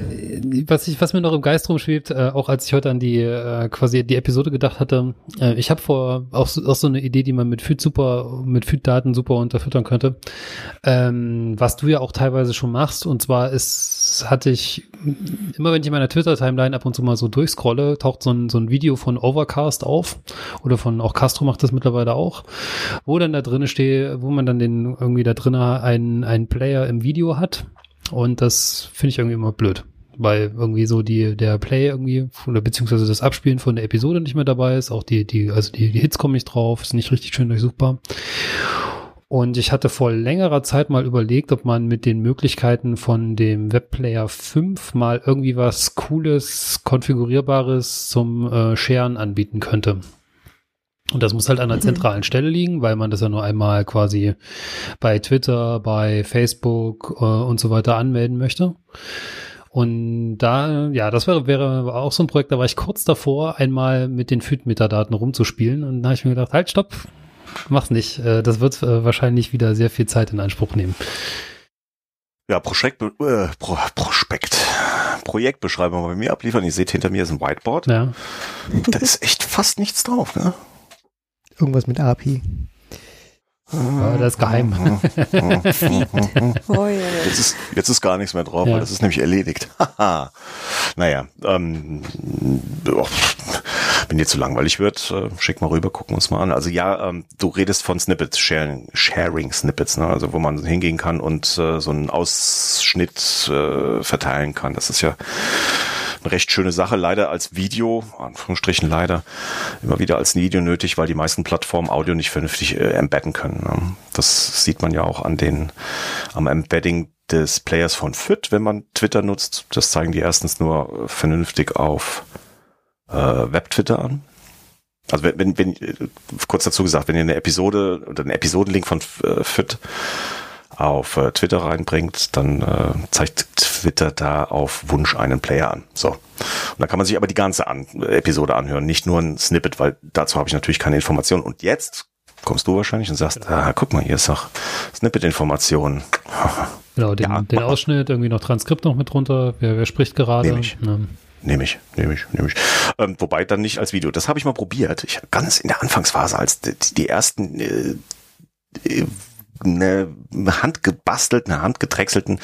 was, ich, was mir noch im Geist rumschwebt, äh, auch als ich heute an die äh, quasi die Episode gedacht hatte, äh, ich habe vor auch, auch so eine Idee, die man mit Feed super, mit Feed-Daten super unterfüttern könnte. Ähm, was du ja auch teilweise schon machst, und zwar ist, hatte ich, immer wenn ich in meiner Twitter-Timeline ab und zu mal so durchscrolle, taucht so ein, so ein Video von Overcast auf. Oder von auch Castro macht das mittlerweile auch, wo dann da drinne steht, wo man dann den irgendwie da drinnen einen, einen Player im Video hat und das finde ich irgendwie immer blöd, weil irgendwie so die, der Play irgendwie, oder beziehungsweise das Abspielen von der Episode nicht mehr dabei ist. Auch die, die, also die, die Hits kommen nicht drauf, ist nicht richtig schön durchsuchbar. Und ich hatte vor längerer Zeit mal überlegt, ob man mit den Möglichkeiten von dem Webplayer 5 mal irgendwie was Cooles, Konfigurierbares zum äh, Sharen anbieten könnte. Und das muss halt an einer mhm. zentralen Stelle liegen, weil man das ja nur einmal quasi bei Twitter, bei Facebook äh, und so weiter anmelden möchte. Und da, ja, das wäre, wäre auch so ein Projekt, da war ich kurz davor, einmal mit den FIT-Metadaten rumzuspielen. Und da habe ich mir gedacht, halt, stopp, mach's nicht. Äh, das wird äh, wahrscheinlich wieder sehr viel Zeit in Anspruch nehmen. Ja, Prospekt, äh, Pro, Prospekt. Projektbeschreibung bei mir abliefern. Ihr seht, hinter mir ist ein Whiteboard. Ja. Da ist echt fast nichts drauf, ne? Irgendwas mit API. Ja, das ist geheim. oh, jetzt, ist, jetzt ist gar nichts mehr drauf, ja. weil das ist nämlich erledigt. naja, ähm, oh, wenn dir zu langweilig wird, äh, schick mal rüber, gucken wir uns mal an. Also ja, ähm, du redest von Snippets, Sharing, Sharing Snippets, ne? also wo man hingehen kann und äh, so einen Ausschnitt äh, verteilen kann. Das ist ja recht schöne Sache. Leider als Video, Anführungsstrichen leider, immer wieder als Video nötig, weil die meisten Plattformen Audio nicht vernünftig äh, embedden können. Ne? Das sieht man ja auch an den, am Embedding des Players von FIT, wenn man Twitter nutzt. Das zeigen die erstens nur äh, vernünftig auf äh, Web-Twitter an. Also wenn, wenn, wenn, äh, kurz dazu gesagt, wenn ihr eine Episode oder einen Episodenlink von äh, FIT auf äh, Twitter reinbringt, dann äh, zeigt Twitter da auf Wunsch einen Player an. So. Und da kann man sich aber die ganze an Episode anhören, nicht nur ein Snippet, weil dazu habe ich natürlich keine Informationen. Und jetzt kommst du wahrscheinlich und sagst, ah, guck mal, hier ist doch Snippet-Information. Genau, den, ja, den Ausschnitt, irgendwie noch Transkript noch mit drunter, wer, wer spricht gerade. Nehme ich. Ne. Nehme ich, nehme ich, nehme ich. Ähm, wobei dann nicht als Video. Das habe ich mal probiert. Ich ganz in der Anfangsphase, als die, die ersten äh, eine handgebastelten, handgedrechselten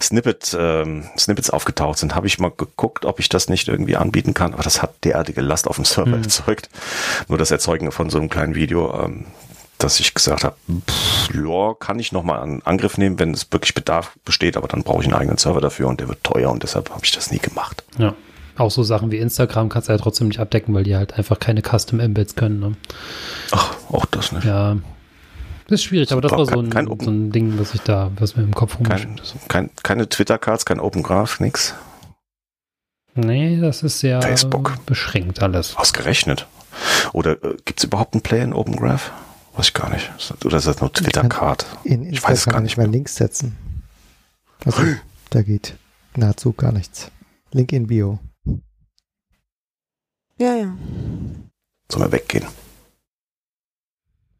Snippet, ähm, Snippets aufgetaucht sind, habe ich mal geguckt, ob ich das nicht irgendwie anbieten kann. Aber das hat derartige Last auf dem Server mhm. erzeugt. Nur das Erzeugen von so einem kleinen Video, ähm, dass ich gesagt habe, ja, kann ich nochmal einen Angriff nehmen, wenn es wirklich Bedarf besteht, aber dann brauche ich einen eigenen Server dafür und der wird teuer und deshalb habe ich das nie gemacht. Ja. Auch so Sachen wie Instagram kannst du ja trotzdem nicht abdecken, weil die halt einfach keine Custom Embeds können. Ne? Ach, auch das nicht. Ja, das ist schwierig, aber das war so ein, kein so ein Ding, was ich da, was mir im Kopf rumgeschickt ist. Kein, keine Twitter-Cards, kein Open Graph, nix. Nee, das ist sehr Facebook. beschränkt alles. Ausgerechnet. Oder äh, gibt es überhaupt einen Player in Open Graph? Weiß ich gar nicht. Oder ist das nur Twitter-Card? Ich weiß es gar nicht mehr. Links setzen. Also, da geht nahezu gar nichts. Link in Bio. Ja, ja. Sollen wir weggehen?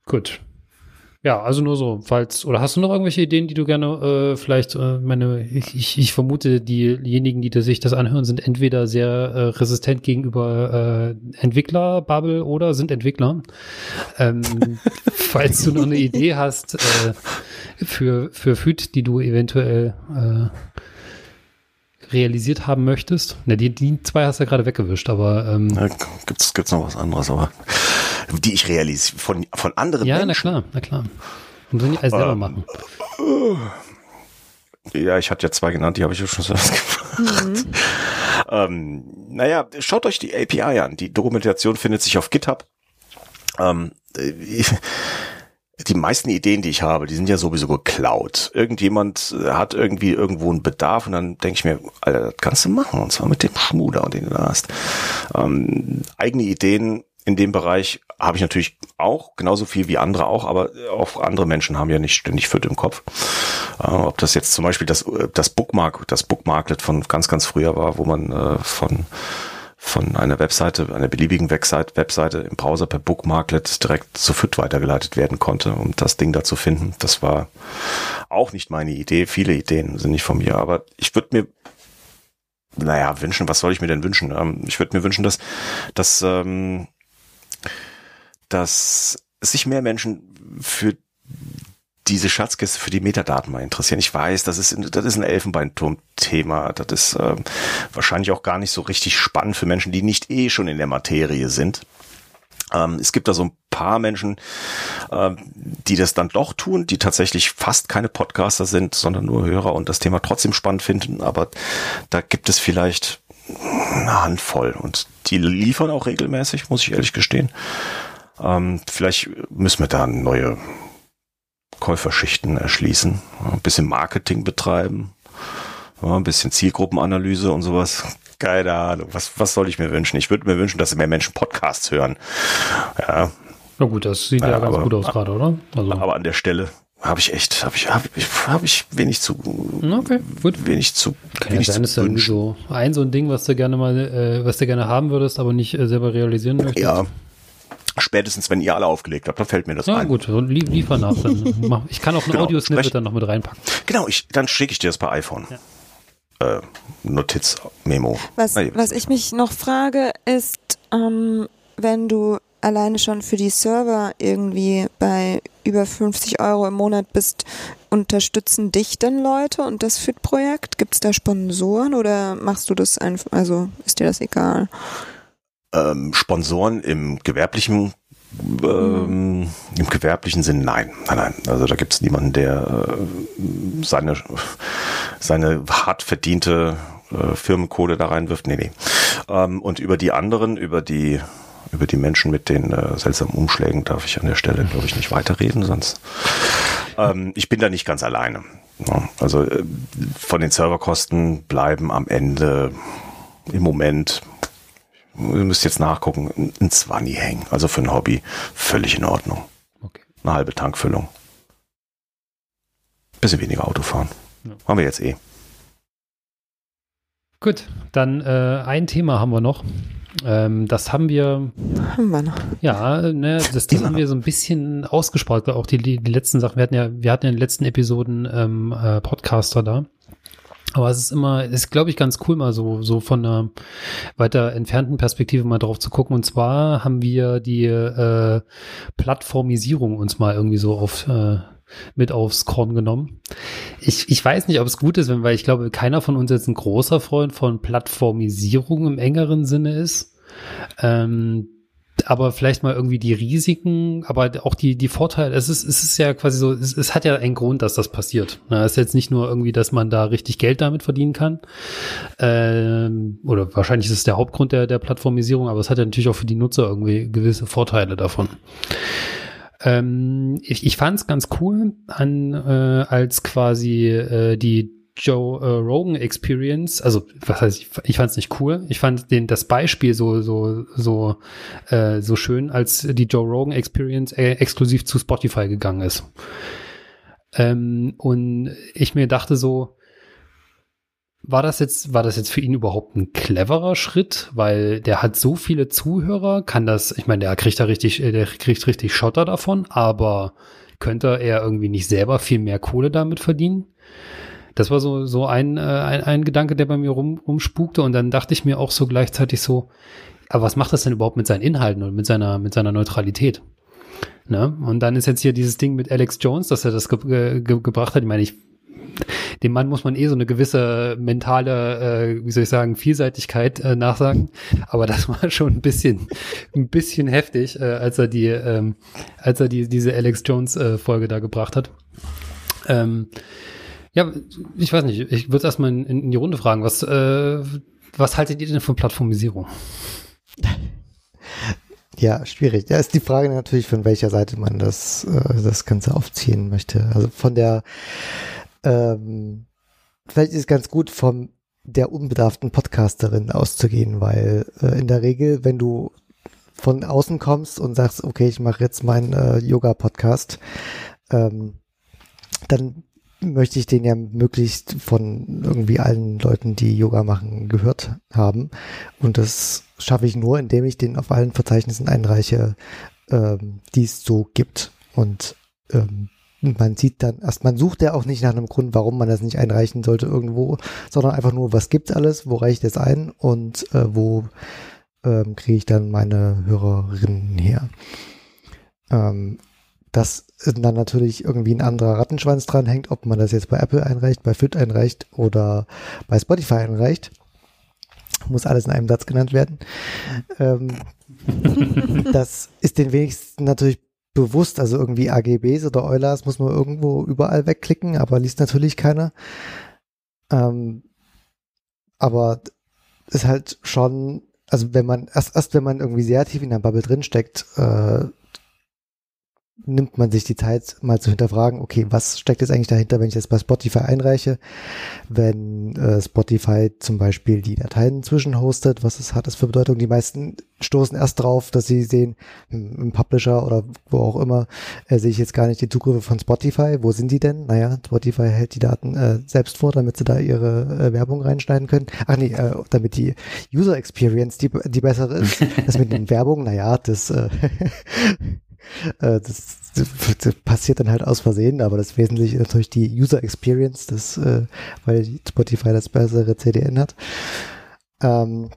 Gut. Ja, also nur so, falls, oder hast du noch irgendwelche Ideen, die du gerne äh, vielleicht, äh, meine, ich, ich vermute, diejenigen, die sich das anhören, sind entweder sehr äh, resistent gegenüber äh, Entwickler-Bubble oder sind Entwickler. Ähm, falls du noch eine Idee hast äh, für, für FÜD, die du eventuell äh, realisiert haben möchtest. Ne, die, die zwei hast du ja gerade weggewischt, aber ähm, ja, gibt's gibt's noch was anderes, aber die ich realisiere von von anderen ja, Menschen. Ja, na klar, na klar. Und so nicht alles selber machen. Ja, ich hatte ja zwei genannt, die habe ich ja schon selbst gemacht. Mhm. ähm, naja, schaut euch die API an. Die Dokumentation findet sich auf GitHub. Ähm, ich, die meisten Ideen, die ich habe, die sind ja sowieso geklaut. Irgendjemand äh, hat irgendwie irgendwo einen Bedarf und dann denke ich mir, Alter, das kannst du machen und zwar mit dem Schmuder, den du da hast. Ähm, eigene Ideen in dem Bereich habe ich natürlich auch, genauso viel wie andere auch, aber auch andere Menschen haben ja nicht ständig Fit im Kopf. Äh, ob das jetzt zum Beispiel das, äh, das Bookmark, das Bookmarklet von ganz, ganz früher war, wo man äh, von von einer Webseite, einer beliebigen Webseite, Webseite im Browser per Bookmarklet direkt zu FIT weitergeleitet werden konnte, um das Ding da zu finden. Das war auch nicht meine Idee. Viele Ideen sind nicht von mir, aber ich würde mir naja, wünschen, was soll ich mir denn wünschen? Ähm, ich würde mir wünschen, dass, dass, ähm, dass sich mehr Menschen für diese Schatzkiste für die Metadaten mal interessieren. Ich weiß, das ist, das ist ein Elfenbeinturm-Thema. Das ist äh, wahrscheinlich auch gar nicht so richtig spannend für Menschen, die nicht eh schon in der Materie sind. Ähm, es gibt da so ein paar Menschen, äh, die das dann doch tun, die tatsächlich fast keine Podcaster sind, sondern nur Hörer und das Thema trotzdem spannend finden. Aber da gibt es vielleicht eine Handvoll und die liefern auch regelmäßig, muss ich ehrlich gestehen. Ähm, vielleicht müssen wir da neue Käuferschichten erschließen, ein bisschen Marketing betreiben, ein bisschen Zielgruppenanalyse und sowas. Keine Ahnung, was, was soll ich mir wünschen? Ich würde mir wünschen, dass mehr Menschen Podcasts hören. Ja. Na gut, das sieht ja, ja ganz aber, gut aus gerade, oder? Also. Aber an der Stelle habe ich echt, habe ich, habe ich, hab ich wenig zu, okay, gut. wenig zu, Kann wenig ja sein, zu wünschen. So ein so ein Ding, was du gerne mal, äh, was du gerne haben würdest, aber nicht äh, selber realisieren möchtest. Ja, Spätestens, wenn ihr alle aufgelegt habt, dann fällt mir das ja, ein. Ja gut, liefer nach. Dann. Ich kann auch ein genau, Audiosnippet dann noch mit reinpacken. Genau, ich, dann schicke ich dir das per iPhone. Ja. Äh, Notiz, Memo. Was, was ich mich noch frage, ist, ähm, wenn du alleine schon für die Server irgendwie bei über 50 Euro im Monat bist, unterstützen dich denn Leute und das FIT-Projekt? Gibt es da Sponsoren oder machst du das einfach, also ist dir das egal? Ähm, Sponsoren im gewerblichen ähm, im gewerblichen Sinn nein. Nein, nein. Also da gibt es niemanden, der äh, seine, seine hart verdiente äh, Firmenkohle da reinwirft. Nee, nee. Ähm, und über die anderen, über die über die Menschen mit den äh, seltsamen Umschlägen darf ich an der Stelle, glaube ich, nicht weiterreden, sonst ähm, ich bin da nicht ganz alleine. Ja, also äh, von den Serverkosten bleiben am Ende im Moment Ihr müsst jetzt nachgucken, ein Zwanni hängen. Also für ein Hobby völlig in Ordnung. Okay. Eine halbe Tankfüllung. Bisschen weniger Auto fahren. Ja. Haben wir jetzt eh. Gut, dann äh, ein Thema haben wir noch. Ähm, das haben wir. Haben wir noch. Ja, ne, das, das haben wir so ein bisschen ausgespart. Auch die, die, die letzten Sachen. Wir hatten ja, wir hatten in den letzten Episoden ähm, äh, Podcaster da. Aber es ist immer, ist glaube ich ganz cool, mal so, so von einer weiter entfernten Perspektive mal drauf zu gucken. Und zwar haben wir die äh, Plattformisierung uns mal irgendwie so auf äh, mit aufs Korn genommen. Ich, ich weiß nicht, ob es gut ist, wenn, weil ich glaube, keiner von uns jetzt ein großer Freund von Plattformisierung im engeren Sinne ist. Ähm, aber vielleicht mal irgendwie die Risiken, aber auch die, die Vorteile. Es ist, es ist ja quasi so, es, es hat ja einen Grund, dass das passiert. Es ist jetzt nicht nur irgendwie, dass man da richtig Geld damit verdienen kann. Ähm, oder wahrscheinlich ist es der Hauptgrund der, der Plattformisierung, aber es hat ja natürlich auch für die Nutzer irgendwie gewisse Vorteile davon. Ähm, ich ich fand es ganz cool, an, äh, als quasi äh, die Joe äh, Rogan Experience, also was heißt ich, ich fand es nicht cool. Ich fand den das Beispiel so so so äh, so schön, als die Joe Rogan Experience äh, exklusiv zu Spotify gegangen ist. Ähm, und ich mir dachte so, war das jetzt war das jetzt für ihn überhaupt ein cleverer Schritt, weil der hat so viele Zuhörer, kann das, ich meine, der kriegt da richtig, äh, der kriegt richtig Schotter davon, aber könnte er irgendwie nicht selber viel mehr Kohle damit verdienen? Das war so, so ein, äh, ein, ein Gedanke, der bei mir rum, rumspukte. Und dann dachte ich mir auch so gleichzeitig so, aber was macht das denn überhaupt mit seinen Inhalten und mit seiner, mit seiner Neutralität? Ne? Und dann ist jetzt hier dieses Ding mit Alex Jones, dass er das ge ge gebracht hat. Ich meine, ich, dem Mann muss man eh so eine gewisse mentale, äh, wie soll ich sagen, Vielseitigkeit äh, nachsagen. Aber das war schon ein bisschen, ein bisschen heftig, äh, als er die, ähm, als er die, diese Alex Jones äh, Folge da gebracht hat. Ähm, ja, ich weiß nicht, ich würde erstmal in, in die Runde fragen, was, äh, was haltet ihr denn von Plattformisierung? Ja, schwierig. Da ist die Frage natürlich, von welcher Seite man das, äh, das Ganze aufziehen möchte. Also von der, ähm, vielleicht ist es ganz gut, von der unbedarften Podcasterin auszugehen, weil äh, in der Regel, wenn du von außen kommst und sagst, okay, ich mache jetzt meinen äh, Yoga-Podcast, ähm, dann möchte ich den ja möglichst von irgendwie allen Leuten, die Yoga machen, gehört haben. Und das schaffe ich nur, indem ich den auf allen Verzeichnissen einreiche, ähm, die es so gibt. Und ähm, man sieht dann erst, man sucht ja auch nicht nach einem Grund, warum man das nicht einreichen sollte irgendwo, sondern einfach nur, was gibt's alles, wo reicht es ein und äh, wo ähm, kriege ich dann meine Hörerinnen her. Ähm, dass dann natürlich irgendwie ein anderer Rattenschwanz dran hängt, ob man das jetzt bei Apple einreicht, bei Fit einreicht oder bei Spotify einreicht. Muss alles in einem Satz genannt werden. Ähm, das ist den wenigsten natürlich bewusst, also irgendwie AGBs oder Eulers muss man irgendwo überall wegklicken, aber liest natürlich keiner. Ähm, aber ist halt schon, also wenn man, erst, erst wenn man irgendwie sehr tief in der Bubble drinsteckt, äh, nimmt man sich die Zeit, mal zu hinterfragen, okay, was steckt jetzt eigentlich dahinter, wenn ich das bei Spotify einreiche? Wenn äh, Spotify zum Beispiel die Dateien zwischenhostet, was ist, hat das für Bedeutung? Die meisten stoßen erst drauf, dass sie sehen, hm, im Publisher oder wo auch immer, äh, sehe ich jetzt gar nicht die Zugriffe von Spotify. Wo sind die denn? Naja, Spotify hält die Daten äh, selbst vor, damit sie da ihre äh, Werbung reinschneiden können. Ach nee, äh, damit die User Experience die, die bessere ist. Das mit den Werbungen, naja, das Äh, das, das, passiert dann halt aus Versehen, aber das Wesentliche ist natürlich die User Experience, das, äh, weil Spotify das bessere CDN hat. Ähm,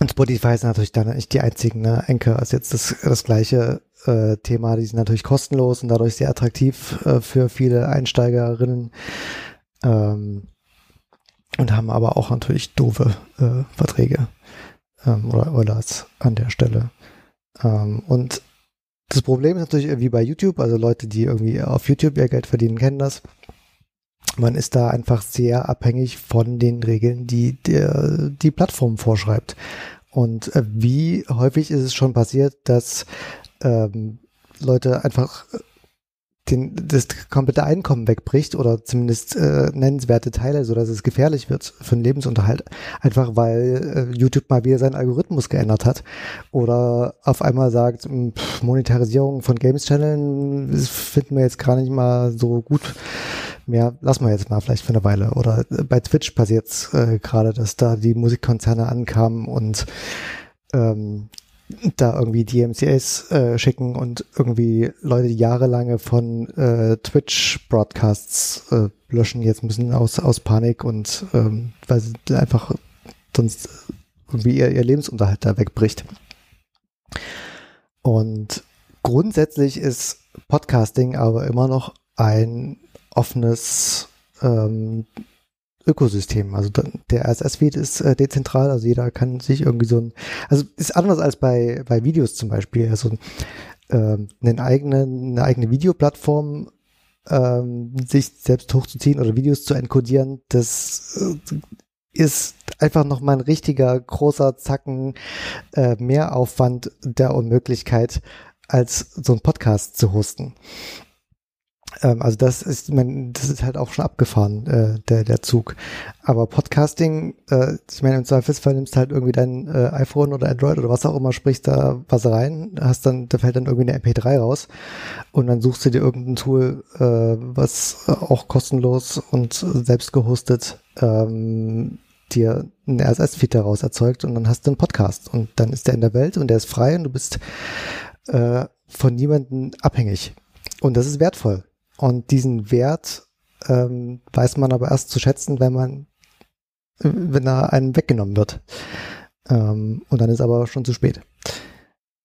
und Spotify ist natürlich dann nicht die einzigen, ne? Anchor ist jetzt das, das gleiche äh, Thema, die sind natürlich kostenlos und dadurch sehr attraktiv äh, für viele Einsteigerinnen. Ähm, und haben aber auch natürlich doofe äh, Verträge ähm, oder, oder an der Stelle. Ähm, und das Problem ist natürlich wie bei YouTube, also Leute, die irgendwie auf YouTube ihr Geld verdienen, kennen das. Man ist da einfach sehr abhängig von den Regeln, die der, die Plattform vorschreibt. Und äh, wie häufig ist es schon passiert, dass ähm, Leute einfach den, das komplette Einkommen wegbricht oder zumindest äh, nennenswerte Teile, so dass es gefährlich wird für den Lebensunterhalt, einfach weil äh, YouTube mal wieder seinen Algorithmus geändert hat oder auf einmal sagt, hm, pff, Monetarisierung von Games Channeln finden wir jetzt gar nicht mal so gut mehr, lassen wir jetzt mal vielleicht für eine Weile. Oder bei Twitch passiert äh, gerade, dass da die Musikkonzerne ankamen und ähm, da irgendwie DMCAs äh, schicken und irgendwie Leute, die jahrelange von äh, Twitch-Broadcasts äh, löschen, jetzt müssen aus, aus Panik und ähm, weil sie einfach sonst irgendwie ihr, ihr Lebensunterhalt da wegbricht. Und grundsätzlich ist Podcasting aber immer noch ein offenes ähm, Ökosystem. Also der RSS-Feed ist äh, dezentral, also jeder kann sich irgendwie so ein, also ist anders als bei, bei Videos zum Beispiel, also äh, eine eigene, eine eigene Videoplattform ähm, sich selbst hochzuziehen oder Videos zu encodieren, das äh, ist einfach nochmal ein richtiger großer Zacken äh, Mehraufwand der Unmöglichkeit, als so ein Podcast zu hosten. Ähm, also das ist, man, das ist halt auch schon abgefahren, äh, der, der Zug. Aber Podcasting, äh, ich meine, im Zweifelsfall nimmst du halt irgendwie dein äh, iPhone oder Android oder was auch immer, sprichst da was rein, hast dann, da fällt dann irgendwie eine MP3 raus und dann suchst du dir irgendein Tool, äh, was auch kostenlos und selbst gehostet ähm, dir einen RSS-Feed daraus erzeugt und dann hast du einen Podcast und dann ist der in der Welt und der ist frei und du bist äh, von niemandem abhängig. und das ist wertvoll. Und diesen Wert ähm, weiß man aber erst zu schätzen, wenn man, wenn er einem weggenommen wird. Ähm, und dann ist aber schon zu spät.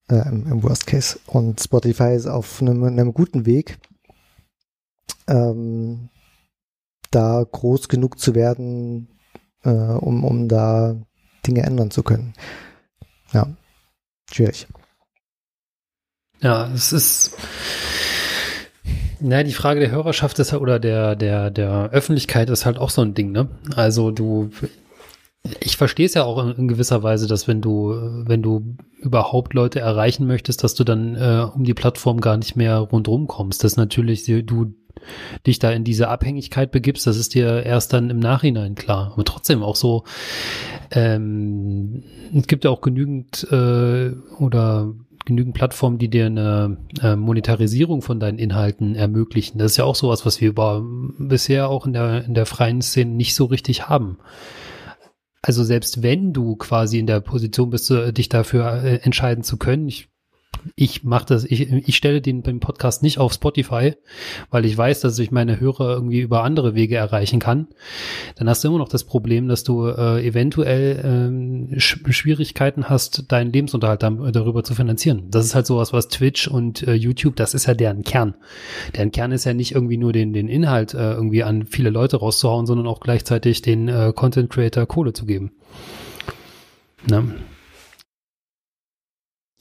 Äh, im, im, Worst Case. Und Spotify ist auf einem, einem guten Weg, ähm, da groß genug zu werden, äh, um, um da Dinge ändern zu können. Ja, schwierig. Ja, es ist. Na, die Frage der Hörerschaft ist oder der, der, der Öffentlichkeit ist halt auch so ein Ding, ne? Also du, ich verstehe es ja auch in, in, gewisser Weise, dass wenn du, wenn du überhaupt Leute erreichen möchtest, dass du dann äh, um die Plattform gar nicht mehr rundrum kommst. Dass natürlich du dich da in diese Abhängigkeit begibst, das ist dir erst dann im Nachhinein klar. Aber trotzdem auch so, ähm, es gibt ja auch genügend äh, oder genügend Plattformen, die dir eine äh, Monetarisierung von deinen Inhalten ermöglichen. Das ist ja auch sowas, was wir über, bisher auch in der, in der freien Szene nicht so richtig haben. Also selbst wenn du quasi in der Position bist, dich dafür äh, entscheiden zu können, ich ich mache das, ich, ich stelle den beim Podcast nicht auf Spotify, weil ich weiß, dass ich meine Hörer irgendwie über andere Wege erreichen kann. Dann hast du immer noch das Problem, dass du äh, eventuell ähm, Sch Schwierigkeiten hast, deinen Lebensunterhalt darüber zu finanzieren. Das ist halt sowas, was Twitch und äh, YouTube, das ist ja deren Kern. Deren Kern ist ja nicht irgendwie nur den, den Inhalt äh, irgendwie an viele Leute rauszuhauen, sondern auch gleichzeitig den äh, Content Creator Kohle zu geben. Ne?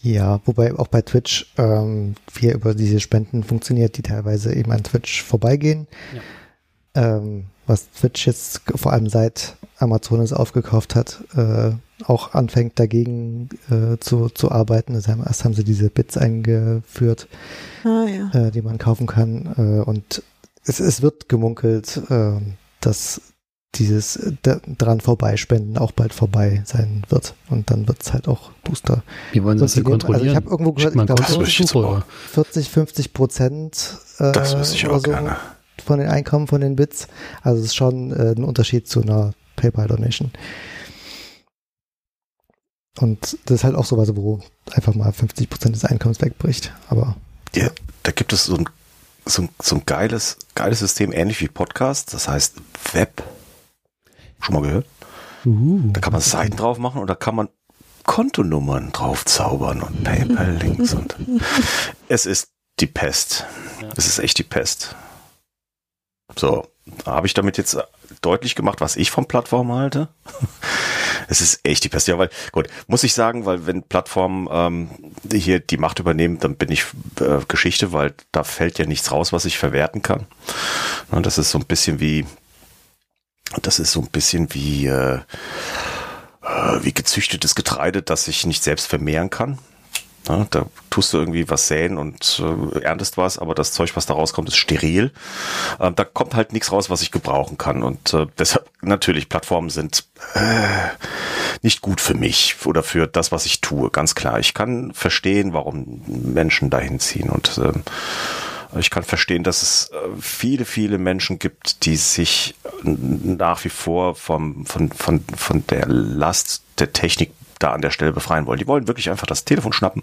Ja, wobei auch bei Twitch ähm, viel über diese Spenden funktioniert, die teilweise eben an Twitch vorbeigehen. Ja. Ähm, was Twitch jetzt vor allem seit Amazon es aufgekauft hat, äh, auch anfängt dagegen äh, zu, zu arbeiten. Also erst haben sie diese Bits eingeführt, ah, ja. äh, die man kaufen kann. Äh, und es, es wird gemunkelt, äh, dass dieses äh, dran vorbeispenden auch bald vorbei sein wird. Und dann wird es halt auch Booster. Wie wollen Sie das denn kontrollieren? Also ich habe irgendwo gehört, ich glaube, 40, 50 Prozent äh, das ich auch so gerne. von den Einkommen von den Bits. Also es ist schon äh, ein Unterschied zu einer PayPal-Donation. Und das ist halt auch sowas, wo einfach mal 50 Prozent des Einkommens wegbricht. Aber ja, da gibt es so ein, so ein, so ein geiles, geiles System, ähnlich wie Podcast. Das heißt Web Schon mal gehört? Uh, da kann man Seiten drauf machen und da kann man Kontonummern drauf zaubern und PayPal-Links und es ist die Pest. Ja. Es ist echt die Pest. So, habe ich damit jetzt deutlich gemacht, was ich von Plattformen halte? es ist echt die Pest. Ja, weil, gut, muss ich sagen, weil wenn Plattformen ähm, hier die Macht übernehmen, dann bin ich äh, Geschichte, weil da fällt ja nichts raus, was ich verwerten kann. Und das ist so ein bisschen wie das ist so ein bisschen wie, äh, äh, wie gezüchtetes Getreide, das sich nicht selbst vermehren kann. Ja, da tust du irgendwie was säen und äh, erntest was, aber das Zeug, was da rauskommt, ist steril. Äh, da kommt halt nichts raus, was ich gebrauchen kann. Und äh, deshalb natürlich, Plattformen sind äh, nicht gut für mich oder für das, was ich tue. Ganz klar. Ich kann verstehen, warum Menschen dahin ziehen und äh, ich kann verstehen, dass es äh, viele, viele Menschen gibt, die sich nach wie vor vom, von, von, von der Last der Technik da an der Stelle befreien wollen. Die wollen wirklich einfach das Telefon schnappen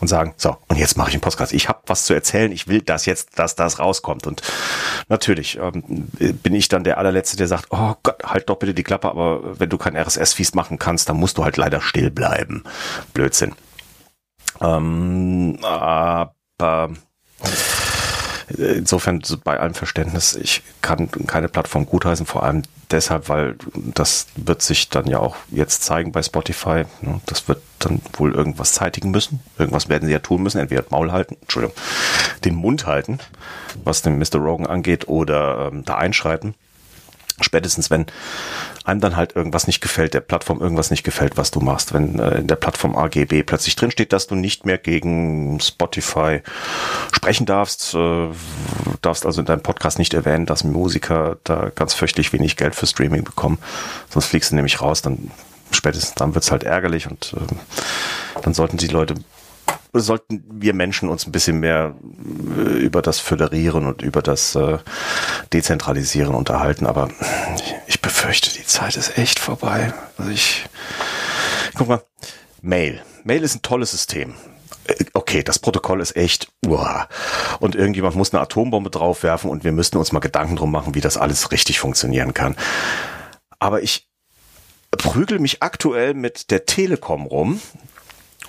und sagen, so, und jetzt mache ich einen Podcast. Ich habe was zu erzählen, ich will, dass jetzt, dass das rauskommt. Und natürlich ähm, bin ich dann der allerletzte, der sagt, oh Gott, halt doch bitte die Klappe, aber wenn du kein RSS-Feed machen kannst, dann musst du halt leider still bleiben. Blödsinn. Ähm, aber Insofern bei allem Verständnis, ich kann keine Plattform gutheißen, vor allem deshalb, weil das wird sich dann ja auch jetzt zeigen bei Spotify. Ne? Das wird dann wohl irgendwas zeitigen müssen. Irgendwas werden sie ja tun müssen, entweder Maul halten, Entschuldigung, den Mund halten, was den Mr. Rogan angeht, oder ähm, da einschreiten. Spätestens, wenn einem dann halt irgendwas nicht gefällt, der Plattform irgendwas nicht gefällt, was du machst. Wenn äh, in der Plattform AGB plötzlich drinsteht, dass du nicht mehr gegen Spotify sprechen darfst, äh, darfst also in deinem Podcast nicht erwähnen, dass Musiker da ganz fürchterlich wenig Geld für Streaming bekommen. Sonst fliegst du nämlich raus, dann spätestens dann wird's halt ärgerlich und äh, dann sollten die Leute sollten wir Menschen uns ein bisschen mehr äh, über das Föderieren und über das äh, Dezentralisieren unterhalten. Aber ich, befürchte, die Zeit ist echt vorbei. Also ich, guck mal, Mail. Mail ist ein tolles System. Äh, okay okay, das Protokoll ist echt, uah. und irgendjemand muss eine Atombombe draufwerfen und wir müssten uns mal Gedanken drum machen, wie das alles richtig funktionieren kann. Aber ich prügel mich aktuell mit der Telekom rum,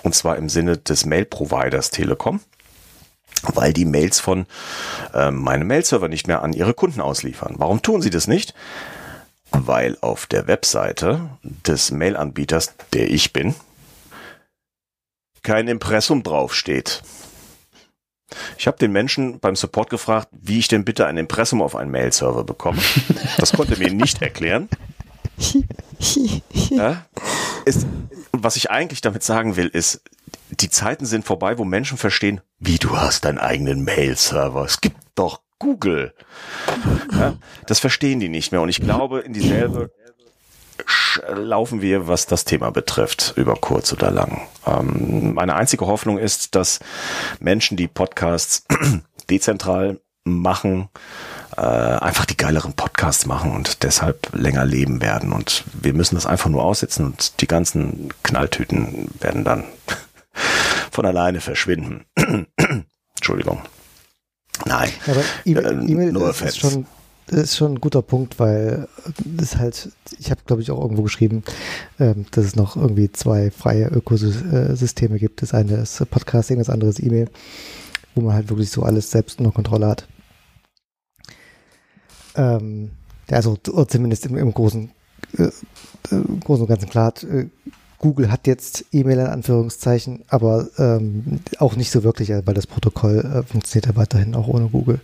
und zwar im Sinne des Mail-Providers Telekom weil die Mails von äh, meinem Mail-Server nicht mehr an ihre Kunden ausliefern. Warum tun sie das nicht? Weil auf der Webseite des Mail-Anbieters, der ich bin, kein Impressum draufsteht. Ich habe den Menschen beim Support gefragt, wie ich denn bitte ein Impressum auf einen Mail-Server bekomme. Das konnte mir nicht erklären. ja, ist, was ich eigentlich damit sagen will, ist, die Zeiten sind vorbei, wo Menschen verstehen, wie du hast deinen eigenen Mail-Server. Es gibt doch Google. Ja, das verstehen die nicht mehr. Und ich glaube, in dieselbe laufen wir, was das Thema betrifft, über kurz oder lang. Ähm, meine einzige Hoffnung ist, dass Menschen, die Podcasts dezentral machen, äh, einfach die geileren Podcasts machen und deshalb länger leben werden. Und wir müssen das einfach nur aussitzen und die ganzen Knalltüten werden dann von alleine verschwinden. Entschuldigung. Nein. Aber E-Mail äh, ist, schon, ist schon ein guter Punkt, weil das halt, ich habe glaube ich auch irgendwo geschrieben, ähm, dass es noch irgendwie zwei freie Ökosysteme gibt. Das eine ist Podcasting, das andere ist E-Mail, wo man halt wirklich so alles selbst unter Kontrolle hat. Ähm, also zumindest im, im großen, äh, im Großen und Ganzen klar äh, Google hat jetzt E-Mail in Anführungszeichen, aber ähm, auch nicht so wirklich, weil das Protokoll äh, funktioniert ja weiterhin auch ohne Google.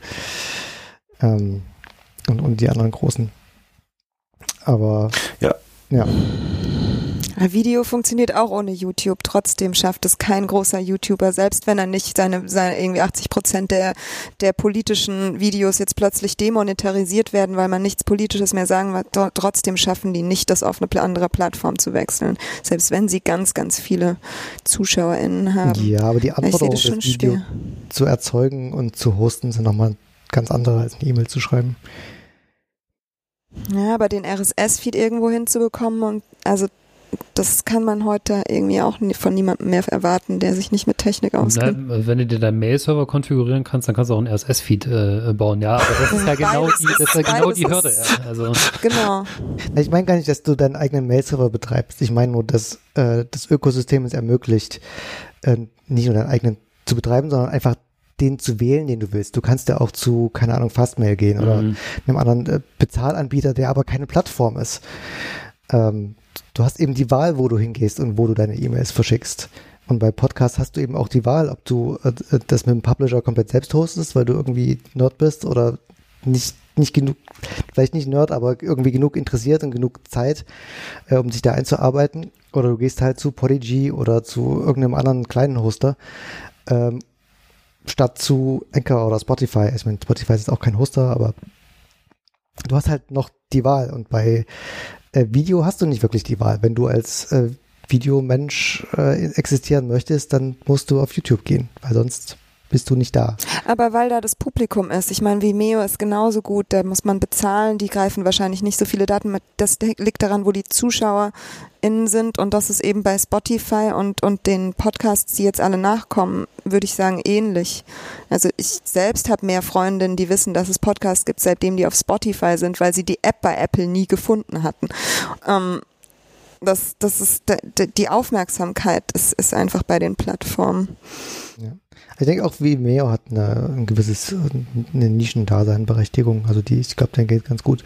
Ähm, und, und die anderen großen. Aber ja. ja. Video funktioniert auch ohne YouTube. Trotzdem schafft es kein großer YouTuber, selbst wenn er nicht seine, seine irgendwie 80 Prozent der, der politischen Videos jetzt plötzlich demonetarisiert werden, weil man nichts Politisches mehr sagen wird. Trotzdem schaffen die nicht, das auf eine andere Plattform zu wechseln. Selbst wenn sie ganz, ganz viele ZuschauerInnen haben. Ja, aber die Anforderungen, das, das Video schwer. zu erzeugen und zu hosten, sind nochmal ganz andere als eine E-Mail zu schreiben. Ja, aber den RSS-Feed irgendwo hinzubekommen und also das kann man heute irgendwie auch von niemandem mehr erwarten, der sich nicht mit Technik auskennt. Na, wenn du dir deinen Mail-Server konfigurieren kannst, dann kannst du auch einen RSS-Feed äh, bauen. Ja, aber das ist ja genau die, das ist ja genau die Hürde. Ja. Also. Genau. Ich meine gar nicht, dass du deinen eigenen Mail-Server betreibst. Ich meine nur, dass äh, das Ökosystem es ermöglicht, äh, nicht nur deinen eigenen zu betreiben, sondern einfach den zu wählen, den du willst. Du kannst ja auch zu, keine Ahnung, Fastmail gehen mhm. oder einem anderen äh, Bezahlanbieter, der aber keine Plattform ist. Ähm, du hast eben die Wahl, wo du hingehst und wo du deine E-Mails verschickst. Und bei Podcasts hast du eben auch die Wahl, ob du äh, das mit dem Publisher komplett selbst hostest, weil du irgendwie Nerd bist oder nicht, nicht genug, vielleicht nicht Nerd, aber irgendwie genug interessiert und genug Zeit, äh, um sich da einzuarbeiten. Oder du gehst halt zu Podigy oder zu irgendeinem anderen kleinen Hoster, ähm, statt zu Anchor oder Spotify. Ich meine, Spotify ist auch kein Hoster, aber du hast halt noch die Wahl. Und bei äh, Video hast du nicht wirklich die Wahl. Wenn du als äh, Videomensch äh, existieren möchtest, dann musst du auf YouTube gehen, weil sonst bist du nicht da. Aber weil da das Publikum ist, ich meine, Vimeo ist genauso gut, da muss man bezahlen, die greifen wahrscheinlich nicht so viele Daten mit. Das liegt daran, wo die ZuschauerInnen sind und das ist eben bei Spotify und, und den Podcasts, die jetzt alle nachkommen, würde ich sagen, ähnlich. Also ich selbst habe mehr Freundinnen, die wissen, dass es Podcasts gibt, seitdem die auf Spotify sind, weil sie die App bei Apple nie gefunden hatten. Ähm, das, das ist die Aufmerksamkeit ist, ist einfach bei den Plattformen. Ich denke auch Vimeo hat eine, ein gewisses eine Nischendaseinberechtigung. Also die, ich glaube, der geht ganz gut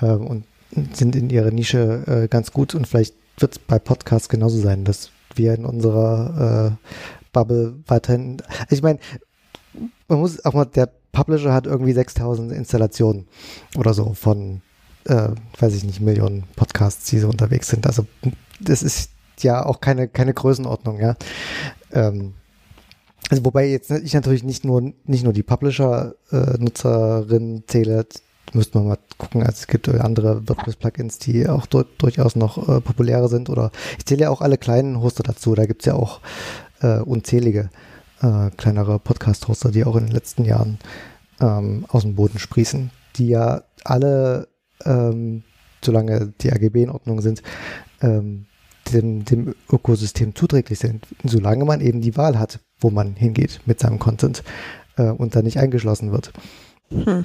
ähm, und sind in ihrer Nische äh, ganz gut und vielleicht wird es bei Podcasts genauso sein, dass wir in unserer äh, Bubble weiterhin. Also ich meine, man muss auch mal, der Publisher hat irgendwie 6000 Installationen oder so von, äh, weiß ich nicht, Millionen Podcasts, die so unterwegs sind. Also das ist ja auch keine, keine Größenordnung, ja. Ähm, also wobei jetzt ich natürlich nicht nur nicht nur die Publisher-Nutzerin äh, zähle, müsste man mal gucken. Also es gibt andere WordPress-Plugins, die auch dur durchaus noch äh, populärer sind. Oder ich zähle ja auch alle kleinen Hoster dazu. Da gibt es ja auch äh, unzählige äh, kleinere Podcast-Hoster, die auch in den letzten Jahren ähm, aus dem Boden sprießen, die ja alle, ähm, solange die AGB in Ordnung sind, ähm, dem, dem Ökosystem zuträglich sind, solange man eben die Wahl hat, wo man hingeht mit seinem Content äh, und da nicht eingeschlossen wird. Hm.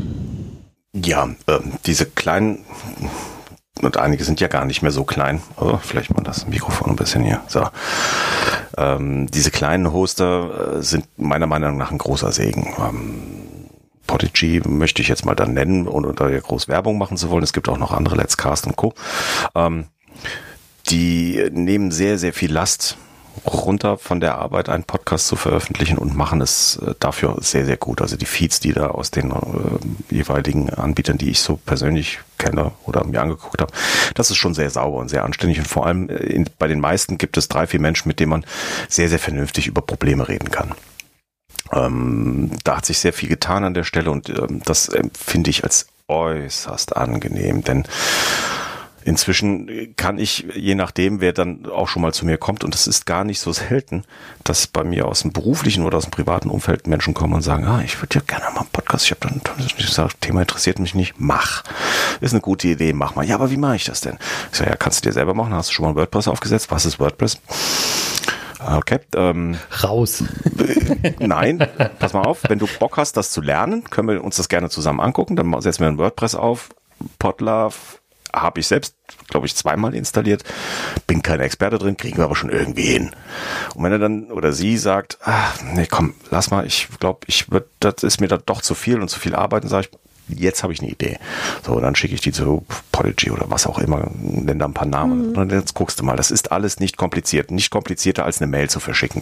Ja, äh, diese kleinen und einige sind ja gar nicht mehr so klein. Oh, vielleicht mal das Mikrofon ein bisschen hier. So. Ähm, diese kleinen Hoster äh, sind meiner Meinung nach ein großer Segen. Ähm, Podigy möchte ich jetzt mal dann nennen, ohne da groß Werbung machen zu wollen. Es gibt auch noch andere, Let's Cast und Co. Ähm, die nehmen sehr, sehr viel Last runter von der Arbeit, einen Podcast zu veröffentlichen und machen es äh, dafür sehr, sehr gut. Also die Feeds, die da aus den äh, jeweiligen Anbietern, die ich so persönlich kenne oder mir angeguckt habe, das ist schon sehr sauber und sehr anständig. Und vor allem äh, in, bei den meisten gibt es drei, vier Menschen, mit denen man sehr, sehr vernünftig über Probleme reden kann. Ähm, da hat sich sehr viel getan an der Stelle und ähm, das empfinde ich als äußerst angenehm, denn Inzwischen kann ich, je nachdem, wer dann auch schon mal zu mir kommt, und es ist gar nicht so selten, dass bei mir aus dem beruflichen oder aus dem privaten Umfeld Menschen kommen und sagen, ah, ich würde ja gerne mal einen Podcast, ich habe dann gesagt, Thema interessiert mich nicht, mach. Ist eine gute Idee, mach mal. Ja, aber wie mache ich das denn? Ich sage, ja, kannst du dir selber machen, hast du schon mal WordPress aufgesetzt? Was ist WordPress? Okay. Ähm, Raus. nein, pass mal auf, wenn du Bock hast, das zu lernen, können wir uns das gerne zusammen angucken. Dann setzen wir ein WordPress auf, Podlove, habe ich selbst, glaube ich, zweimal installiert. Bin kein Experte drin, kriegen wir aber schon irgendwie hin. Und wenn er dann oder sie sagt, ach, nee, komm, lass mal, ich glaube, ich würde, das ist mir da doch zu viel und zu viel Arbeiten, sage ich, jetzt habe ich eine Idee. So, dann schicke ich die zu Podigy oder was auch immer, nenne da ein paar Namen. Mhm. Und jetzt guckst du mal, das ist alles nicht kompliziert, nicht komplizierter als eine Mail zu verschicken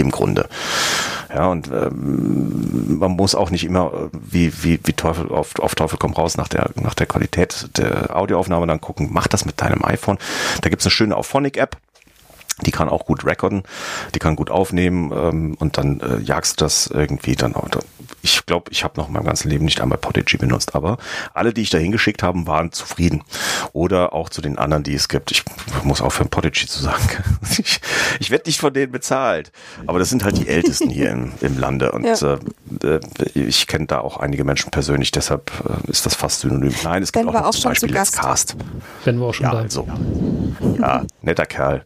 im Grunde. Ja, und ähm, man muss auch nicht immer äh, wie, wie, wie Teufel auf, auf Teufel komm raus nach der, nach der Qualität der Audioaufnahme dann gucken, mach das mit deinem iPhone. Da gibt's eine schöne Auphonic-App, die kann auch gut recorden, die kann gut aufnehmen ähm, und dann äh, jagst du das irgendwie dann auch. Ich glaube, ich habe noch in meinem ganzen Leben nicht einmal Podigy benutzt, aber alle, die ich da hingeschickt habe, waren zufrieden. Oder auch zu den anderen, die es gibt. Ich muss aufhören, Podigy zu sagen. ich, ich werde nicht von denen bezahlt. Aber das sind halt die Ältesten hier im, im Lande. Und ja. äh, ich kenne da auch einige Menschen persönlich, deshalb äh, ist das fast synonym. Nein, es gibt auch, auch zum Beispiel Let's Cast. Wenn wir auch schon ja, da. Also, ja, netter Kerl.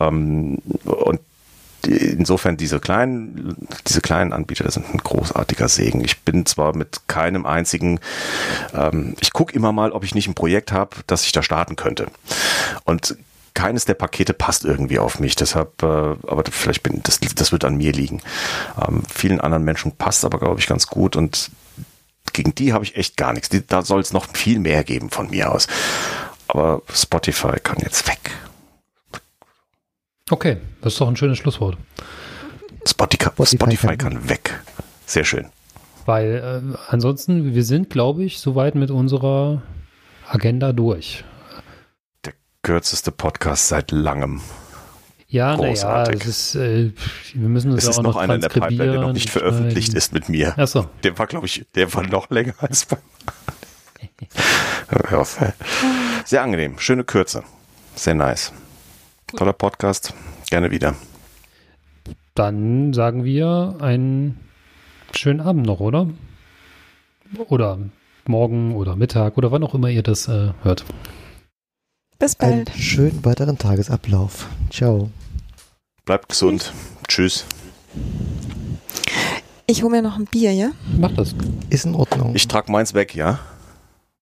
Ähm, und insofern diese kleinen, diese kleinen Anbieter sind ein großartiger Segen. Ich bin zwar mit keinem einzigen, ähm, ich gucke immer mal, ob ich nicht ein Projekt habe, das ich da starten könnte. Und keines der Pakete passt irgendwie auf mich. Deshalb, äh, aber vielleicht bin das, das wird an mir liegen. Ähm, vielen anderen Menschen passt aber, glaube ich, ganz gut und gegen die habe ich echt gar nichts. Die, da soll es noch viel mehr geben von mir aus. Aber Spotify kann jetzt weg. Okay, das ist doch ein schönes Schlusswort. Spotify, Spotify kann weg. Sehr schön. Weil äh, ansonsten, wir sind, glaube ich, soweit mit unserer Agenda durch. Der kürzeste Podcast seit langem. Ja, naja, es ist, äh, wir müssen uns es ist auch noch, noch einer in der Pipeline, der noch nicht veröffentlicht ist mit mir. Ach so. Der war, glaube ich, der war noch länger als bei Sehr angenehm, schöne Kürze. Sehr nice. Toller Podcast. Gerne wieder. Dann sagen wir einen schönen Abend noch, oder? Oder morgen oder Mittag oder wann auch immer ihr das äh, hört. Bis bald. Einen schönen weiteren Tagesablauf. Ciao. Bleibt gesund. Tschüss. Ich hole mir noch ein Bier, ja? Mach das. Ist in Ordnung. Ich trage meins weg, ja?